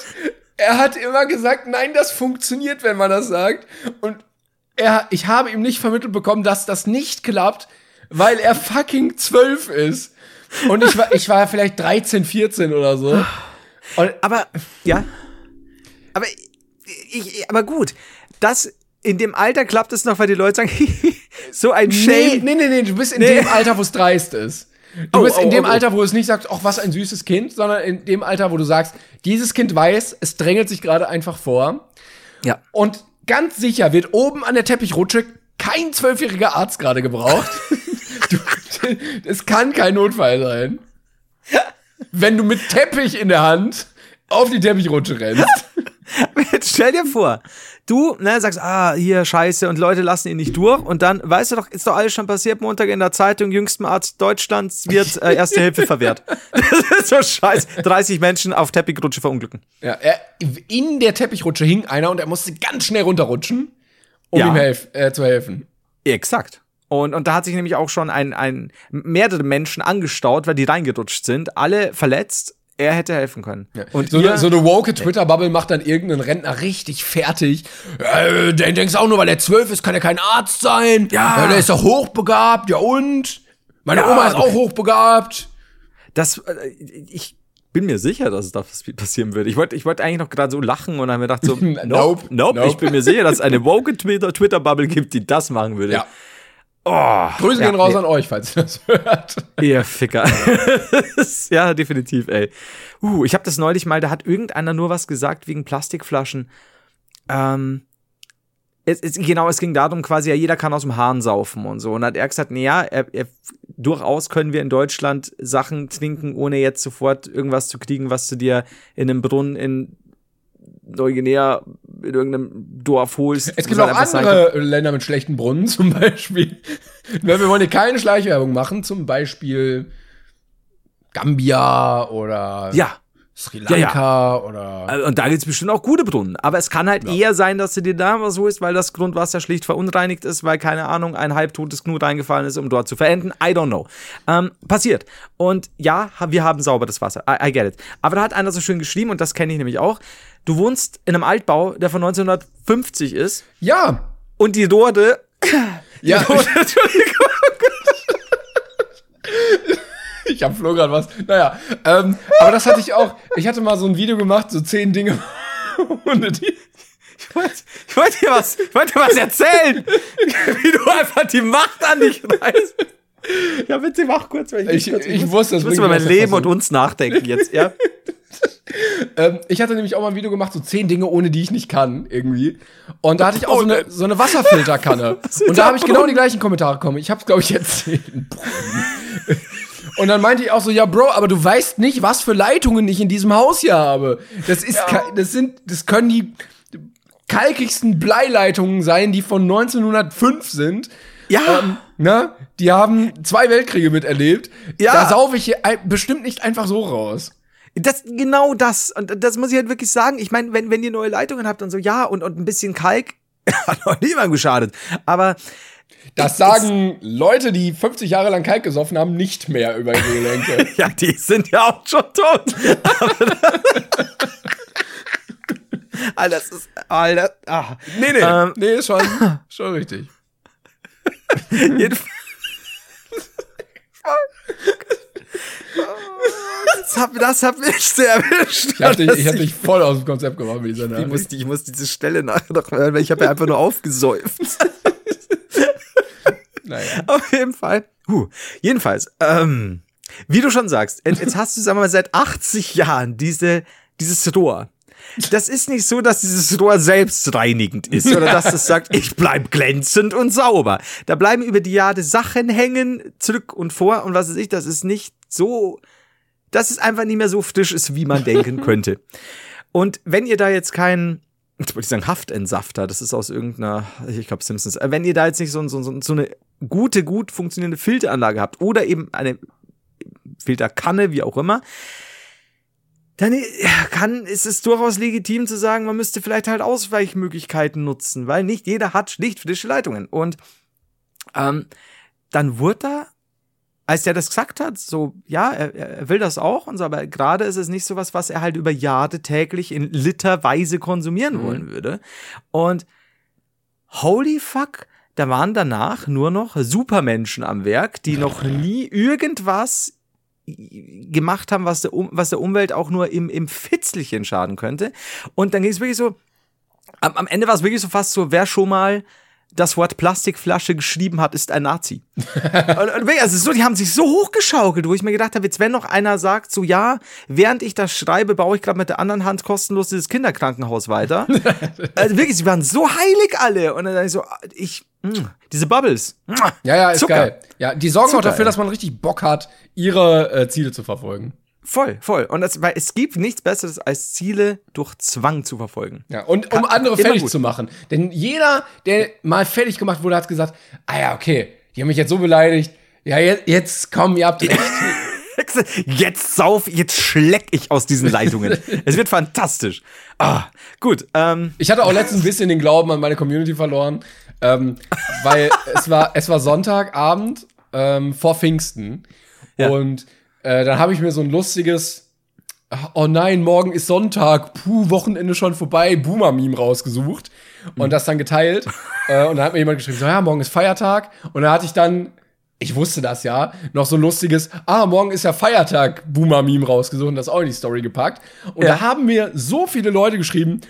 er hat immer gesagt, nein, das funktioniert, wenn man das sagt. Und er, ich habe ihm nicht vermittelt bekommen, dass das nicht klappt, weil er fucking zwölf ist. Und ich war, ich war vielleicht 13, 14 oder so. Und Aber, ja. Aber, ich, aber gut, das, in dem Alter klappt es noch, weil die Leute sagen, [laughs] so ein nee, Shame. nee, nee, nee, du bist in Nee. dem Alter, wo es dreist ist. Du Oh, bist in oh, dem oh, oh. Alter, wo es nicht sagst, ach, was ein süßes Kind, sondern in dem Alter, wo du sagst, dieses Kind weiß, es drängelt sich gerade einfach vor. Ja. Und ganz sicher wird oben an der Teppichrutsche kein zwölfjähriger Arzt gerade gebraucht. [laughs] es kann kein Notfall sein. Wenn du mit Teppich in der Hand auf die Teppichrutsche rennst. [laughs] Jetzt stell dir vor, du ne, sagst, ah, hier scheiße und Leute lassen ihn nicht durch und dann, weißt du doch, ist doch alles schon passiert, Montag in der Zeitung, jüngstem Arzt Deutschlands wird äh, [laughs] Erste Hilfe verwehrt. Das ist so scheiße. 30 Menschen auf Teppichrutsche verunglücken. Ja, er, in der Teppichrutsche hing einer und er musste ganz schnell runterrutschen, um Ja. ihm helf, äh, zu helfen. Exakt. Und, und da hat sich nämlich auch schon ein, ein mehrere Menschen angestaut, weil die reingerutscht sind, alle verletzt. Er hätte helfen können. Und so, ihr, eine, so eine woke Twitter-Bubble macht dann irgendeinen Rentner richtig fertig. Äh, der denkst auch nur, weil er zwölf ist, kann er kein Arzt sein. Ja. der ist doch hochbegabt. Ja und? Meine Ja, Oma ist auch hochbegabt. das, äh, ich bin mir sicher, dass es da passieren würde. Ich wollte ich wollte eigentlich noch gerade so lachen und dann habe mir gedacht so, [laughs] nope, nope, Nope. Ich bin mir sicher, dass es eine woke Twitter- Twitter-Bubble gibt, die das machen würde. Ja. Oh, Grüße ja, gehen raus nee. an euch, falls ihr das hört. Ihr Ficker. [laughs] ja, definitiv, ey. Uh, ich habe das neulich mal, da hat irgendeiner nur was gesagt wegen Plastikflaschen. Ähm, es, es, genau, es ging darum, quasi, ja, jeder kann aus dem Hahn saufen und so. Und hat er gesagt, naja, er, er, durchaus können wir in Deutschland Sachen trinken, ohne jetzt sofort irgendwas zu kriegen, was du dir in einem Brunnen in Neuguinea in irgendeinem Dorf holst. Es gibt auch einfach sein andere Länder mit schlechten Brunnen, [laughs] zum Beispiel. Wir wollen hier keine Schleichwerbung machen, zum Beispiel Gambia oder Ja, Sri Lanka oder. Äh, Und da gibt's bestimmt auch gute Brunnen. Aber es kann halt eher sein, dass du dir da was holst, weil das Grundwasser schlicht verunreinigt ist, weil, keine Ahnung, ein halbtotes Knut reingefallen ist, um dort zu verenden. I don't know. Ähm, passiert. Und ja, wir haben sauberes Wasser. I, I get it. Aber da hat einer so schön geschrieben, und das kenne ich nämlich auch. Du wohnst in einem Altbau, der von 1950 ist, Ja. und die. [laughs] Ja. Die Rohre, [laughs] Entschuldigung. Ich hab Flo gerade was. Naja, ähm, aber das hatte ich auch. Ich hatte mal so ein Video gemacht, so zehn Dinge, [laughs] ohne die. Ich wollte ich wollte dir was, ich wollte dir was erzählen, wie du einfach die Macht an dich reißt. Ja, bitte mach kurz, weil Ich, ich wusste, das ich muss über mein Leben und uns nachdenken jetzt, ja? [laughs] Ähm, ich hatte nämlich auch mal ein Video gemacht, so zehn Dinge, ohne die ich nicht kann, irgendwie. Und da hatte ich auch so eine, so eine Wasserfilterkanne. [laughs] Und da habe ich genau die gleichen Kommentare bekommen. Ich hab's, glaube ich, erzählt. Und dann meinte ich auch so, ja, Bro, aber du weißt nicht, was für Leitungen ich in diesem Haus hier habe. Das ist, ke- das sind, das können die kalkigsten Bleileitungen sein, die von 1905 sind. Ja. Ähm, ne? Die haben zwei Weltkriege miterlebt. Ja. Da saufe ich bestimmt nicht einfach so raus. Das, genau das. Und das muss ich halt wirklich sagen. Ich meine, wenn, wenn ihr neue Leitungen habt und so, ja, und, und ein bisschen Kalk, [laughs] hat noch niemandem geschadet. Aber Das sagen Leute, die 50 Jahre lang Kalk gesoffen haben, nicht mehr über ihre Gelenke. [laughs] ja, die sind ja auch schon tot. [laughs] Alter, das ist, Alter, ah. nee, nee. Ähm, nee, ist schon, schon richtig. Jedenfalls. Das hat, das hat mich sehr erwischt. Ich hab, dich, ich hab dich voll aus dem Konzept gemacht mit dieser ich, Nachricht. muss, die- ich muss diese Stelle nachher noch hören, weil ich habe ja einfach nur aufgesäuft. [laughs] Naja. Auf jeden Fall. Huh. Jedenfalls, ähm, wie du schon sagst, jetzt jetzt hast du, sagen wir mal, seit 80 Jahren diese, dieses Rohr. Das ist nicht so, dass dieses Rohr selbstreinigend ist oder dass es sagt, ich bleib glänzend und sauber. Da bleiben über die Jahre Sachen hängen, zurück und vor und was weiß ich, das ist nicht so, dass es einfach nicht mehr so frisch ist, wie man denken [laughs] könnte. Und wenn ihr da jetzt keinen, jetzt wollte ich sagen Haftentsafter, das ist aus irgendeiner, ich glaube Simpsons, äh, wenn ihr da jetzt nicht so, so, so, eine gute, gut funktionierende Filteranlage habt oder eben eine Filterkanne, wie auch immer, dann äh, kann, ist es durchaus legitim zu sagen, man müsste vielleicht halt Ausweichmöglichkeiten nutzen, weil nicht jeder hat schlicht frische Leitungen. Und ähm, dann wurde da, als der das gesagt hat, so, ja, er, er will das auch und so, aber gerade ist es nicht so was, was er halt über Jahre täglich in literweise konsumieren wollen würde. Und holy fuck, da waren danach nur noch Supermenschen am Werk, die noch nie irgendwas gemacht haben, was der, um was der Umwelt auch nur im, im Fitzlichen schaden könnte. Und dann ging es wirklich so, am, am Ende war es wirklich so fast so, wer schon mal das Wort Plastikflasche geschrieben hat, ist ein Nazi. [laughs] und, und wirklich, also so, die haben sich so hochgeschaukelt, wo ich mir gedacht habe, jetzt wenn noch einer sagt, so ja, während ich das schreibe, baue ich gerade mit der anderen Hand kostenlos dieses Kinderkrankenhaus weiter. [laughs] also wirklich, sie waren so heilig alle. Und dann dachte ich so, ich, mh, diese Bubbles. mh, Ja, ja, ist Zucker. geil. Ja, die sorgen auch Zucker, dafür, ey. dass man richtig Bock hat, ihre äh, Ziele zu verfolgen. Voll, voll. Und das, weil es gibt nichts Besseres, als Ziele durch Zwang zu verfolgen. Ja, und um andere fertig gut. zu machen. Denn jeder, der mal fertig gemacht wurde, hat gesagt, ah ja, okay, die haben mich jetzt so beleidigt. Ja, jetzt, jetzt komm, ihr habt recht. [laughs] Jetzt sauf, jetzt schleck ich aus diesen Leitungen. [laughs] es wird fantastisch. Ah, gut. Ähm, Ich hatte auch letztens ein bisschen den Glauben an meine Community verloren, ähm, weil es war, es war Sonntagabend ähm, vor Pfingsten Ja. und äh, dann habe ich mir so ein lustiges, oh nein, morgen ist Sonntag, puh, Wochenende schon vorbei, Boomer-Meme rausgesucht und das dann geteilt. Äh, und dann hat mir jemand geschrieben, so ja, morgen ist Feiertag. Und dann hatte ich dann ich wusste das ja, noch so ein lustiges, ah, morgen ist ja Feiertag, Boomer-Meme rausgesucht und das auch in die Story gepackt. Und da haben mir so viele Leute geschrieben,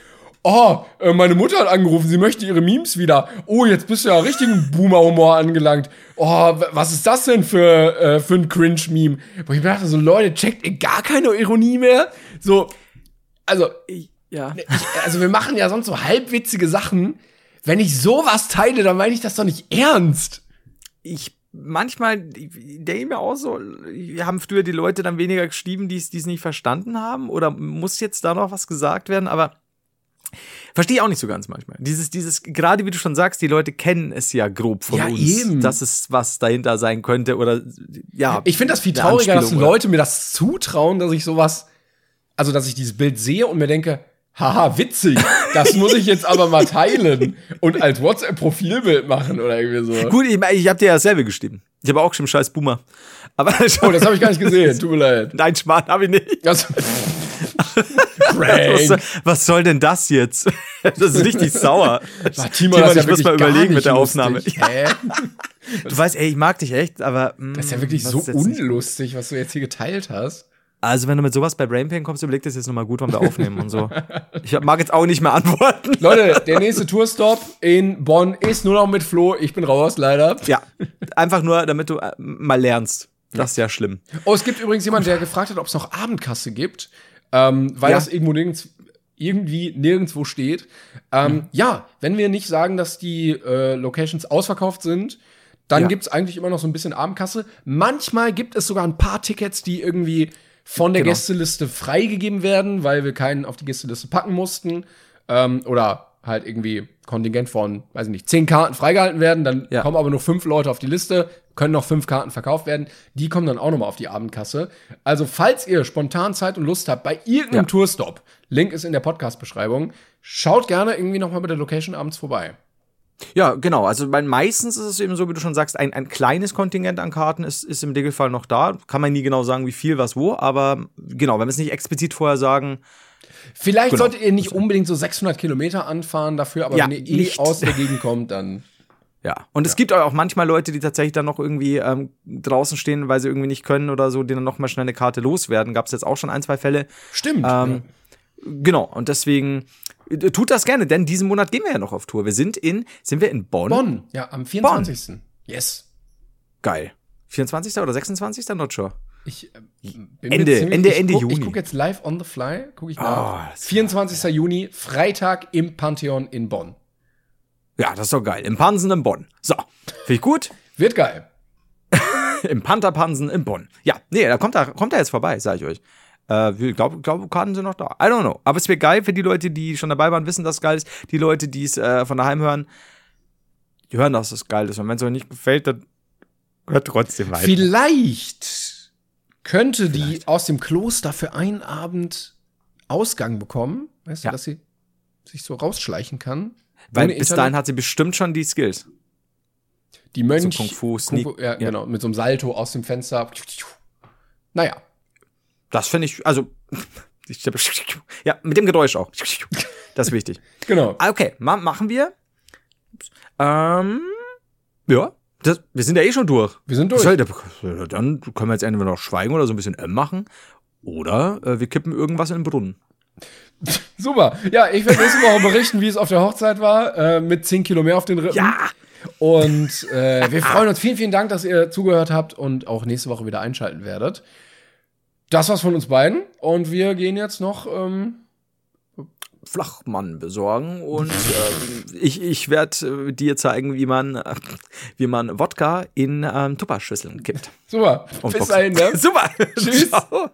oh, äh, meine Mutter hat angerufen, sie möchte ihre Memes wieder. Oh, jetzt bist du ja richtigen Boomer-Humor angelangt. Oh, was ist das denn für, äh, für ein Cringe-Meme? Wo ich mir dachte, so Leute, checkt ihr gar keine Ironie mehr? So, also, ja. ich, also wir machen ja sonst so halbwitzige Sachen. Wenn ich sowas teile, dann meine ich das doch nicht ernst. Ich manchmal, ich denke mir auch so, haben früher die Leute dann weniger geschrieben, die es die es nicht verstanden haben? Oder muss jetzt da noch was gesagt werden? Aber verstehe ich auch nicht so ganz manchmal. Dieses, dieses, gerade wie du schon sagst, die Leute kennen es ja grob von Ja, uns, eben. dass es was dahinter sein könnte oder ja. Ich finde das viel trauriger, dass Leute mir das zutrauen, dass ich sowas also dass ich dieses Bild sehe und mir denke, haha, witzig, das [laughs] muss ich jetzt aber mal teilen und als WhatsApp-Profilbild machen oder irgendwie so. Gut, ich, ich habe dir ja dasselbe geschrieben. Ich habe auch geschrieben, scheiß Boomer. Aber oh, das [laughs] habe ich gar nicht gesehen, tut mir leid. Nein, Schmarrn habe ich nicht. Das, [laughs] was, soll, was soll denn das jetzt? Das ist richtig [laughs] sauer. War Timo, das ich muss mal überlegen mit der. Aufnahme. Hä? Du weißt, ey, ich mag dich echt, aber. mm, Das ist ja wirklich was so nicht- unlustig, was du jetzt hier geteilt hast. Also, wenn du mit sowas bei Brainpain kommst, überleg das jetzt nochmal gut, wann wir aufnehmen und so. Ich mag jetzt auch nicht mehr antworten. Leute, der nächste Tourstop in Bonn ist nur noch mit Flo. Ich bin raus, leider. Ja, einfach nur, damit du äh, mal lernst. Das ist ja schlimm. Oh, es gibt übrigens jemanden, der gefragt hat, ob es noch Abendkasse gibt, ähm, weil Ja. das irgendwo nirgends, irgendwie nirgendwo steht. Ähm, Ja, wenn wir nicht sagen, dass die äh, Locations ausverkauft sind, dann Ja. gibt's eigentlich immer noch so ein bisschen Abendkasse. Manchmal gibt es sogar ein paar Tickets, die irgendwie von der Genau. Gästeliste freigegeben werden, weil wir keinen auf die Gästeliste packen mussten. Ähm, oder halt irgendwie Kontingent von, weiß ich nicht, zehn Karten freigehalten werden, dann Ja. kommen aber nur fünf Leute auf die Liste, können noch fünf Karten verkauft werden. Die kommen dann auch nochmal auf die Abendkasse. Also, falls ihr spontan Zeit und Lust habt bei irgendeinem Ja. Tourstop, Link ist in der Podcast-Beschreibung, schaut gerne irgendwie nochmal bei der Location abends vorbei. Ja, genau. Also weil meistens ist es eben so, wie du schon sagst, ein, ein kleines Kontingent an Karten ist, ist im Regelfall noch da. Kann man nie genau sagen, wie viel, was, wo, aber genau, wenn wir es nicht explizit vorher sagen, Vielleicht Genau. solltet ihr nicht unbedingt so 600 Kilometer anfahren dafür, aber Ja, wenn ihr eh nicht. aus der Gegend kommt, dann. [laughs] ja. Und es gibt auch manchmal Leute, die tatsächlich dann noch irgendwie ähm, draußen stehen, weil sie irgendwie nicht können oder so, die dann noch mal schnell eine Karte loswerden. Gab es jetzt auch schon ein, zwei Fälle. Stimmt. Ähm, Genau. Und deswegen äh, tut das gerne, denn diesen Monat gehen wir ja noch auf Tour. Wir sind in, sind wir in Bonn? Bonn, ja, am 24. Yes. Geil. 24. oder 26. Not sure. Ich äh, bin Ende- ziemlich- Ende- ich Ende guck, Juni. Ich gucke jetzt live on the fly, gucke ich Oh, nach. ist 24. Juni, Freitag im Pantheon in Bonn. Ja, das ist doch geil. Im Pansen in Bonn. So. Finde ich gut. Wird geil. [laughs] Im Pantherpansen in Bonn. Ja, nee, da kommt er, kommt er jetzt vorbei, sag ich euch. Äh, ich glaube, glaub, Karten sind noch da. I don't know. Aber es wird geil für die Leute, die schon dabei waren, wissen, dass es geil ist. Die Leute, die es äh, von daheim hören, die hören, dass es geil ist. Und wenn es euch nicht gefällt, dann hört trotzdem weiter. Vielleicht könnte die aus dem Kloster für einen Abend Ausgang bekommen. Weißt du, Ja. dass sie sich so rausschleichen kann. Weil bis Internet. dahin hat sie bestimmt schon die Skills. die Mönch. so Kung Fu, Sneak- Kung Fu, ja, ja. genau. Mit so einem Salto aus dem Fenster. Naja. Das finde ich, also, [laughs] ja, mit dem Geräusch auch. Das ist wichtig. [laughs] Genau. Ah, Okay, ma machen wir. Ähm, ja, das, wir sind ja eh schon durch. Wir sind durch. Dann können wir jetzt entweder noch schweigen oder so ein bisschen M machen. Oder äh, wir kippen irgendwas in den Brunnen. [laughs] Super. Ja, ich werde nächste Woche berichten, wie es auf der Hochzeit war, äh, mit 10 Kilo mehr auf den Rippen. Ja! Und äh, wir freuen uns. Vielen, vielen Dank, dass ihr zugehört habt und auch nächste Woche wieder einschalten werdet. Das war's von uns beiden. Und wir gehen jetzt noch. Ähm, Flachmann besorgen und ähm, ich, ich werde äh, dir zeigen, wie man, äh, [laughs] wie man Wodka in ähm, Tupperschüsseln kippt. super. Und Bis dahin, ne? [laughs] Super! Tschüss. Ciao.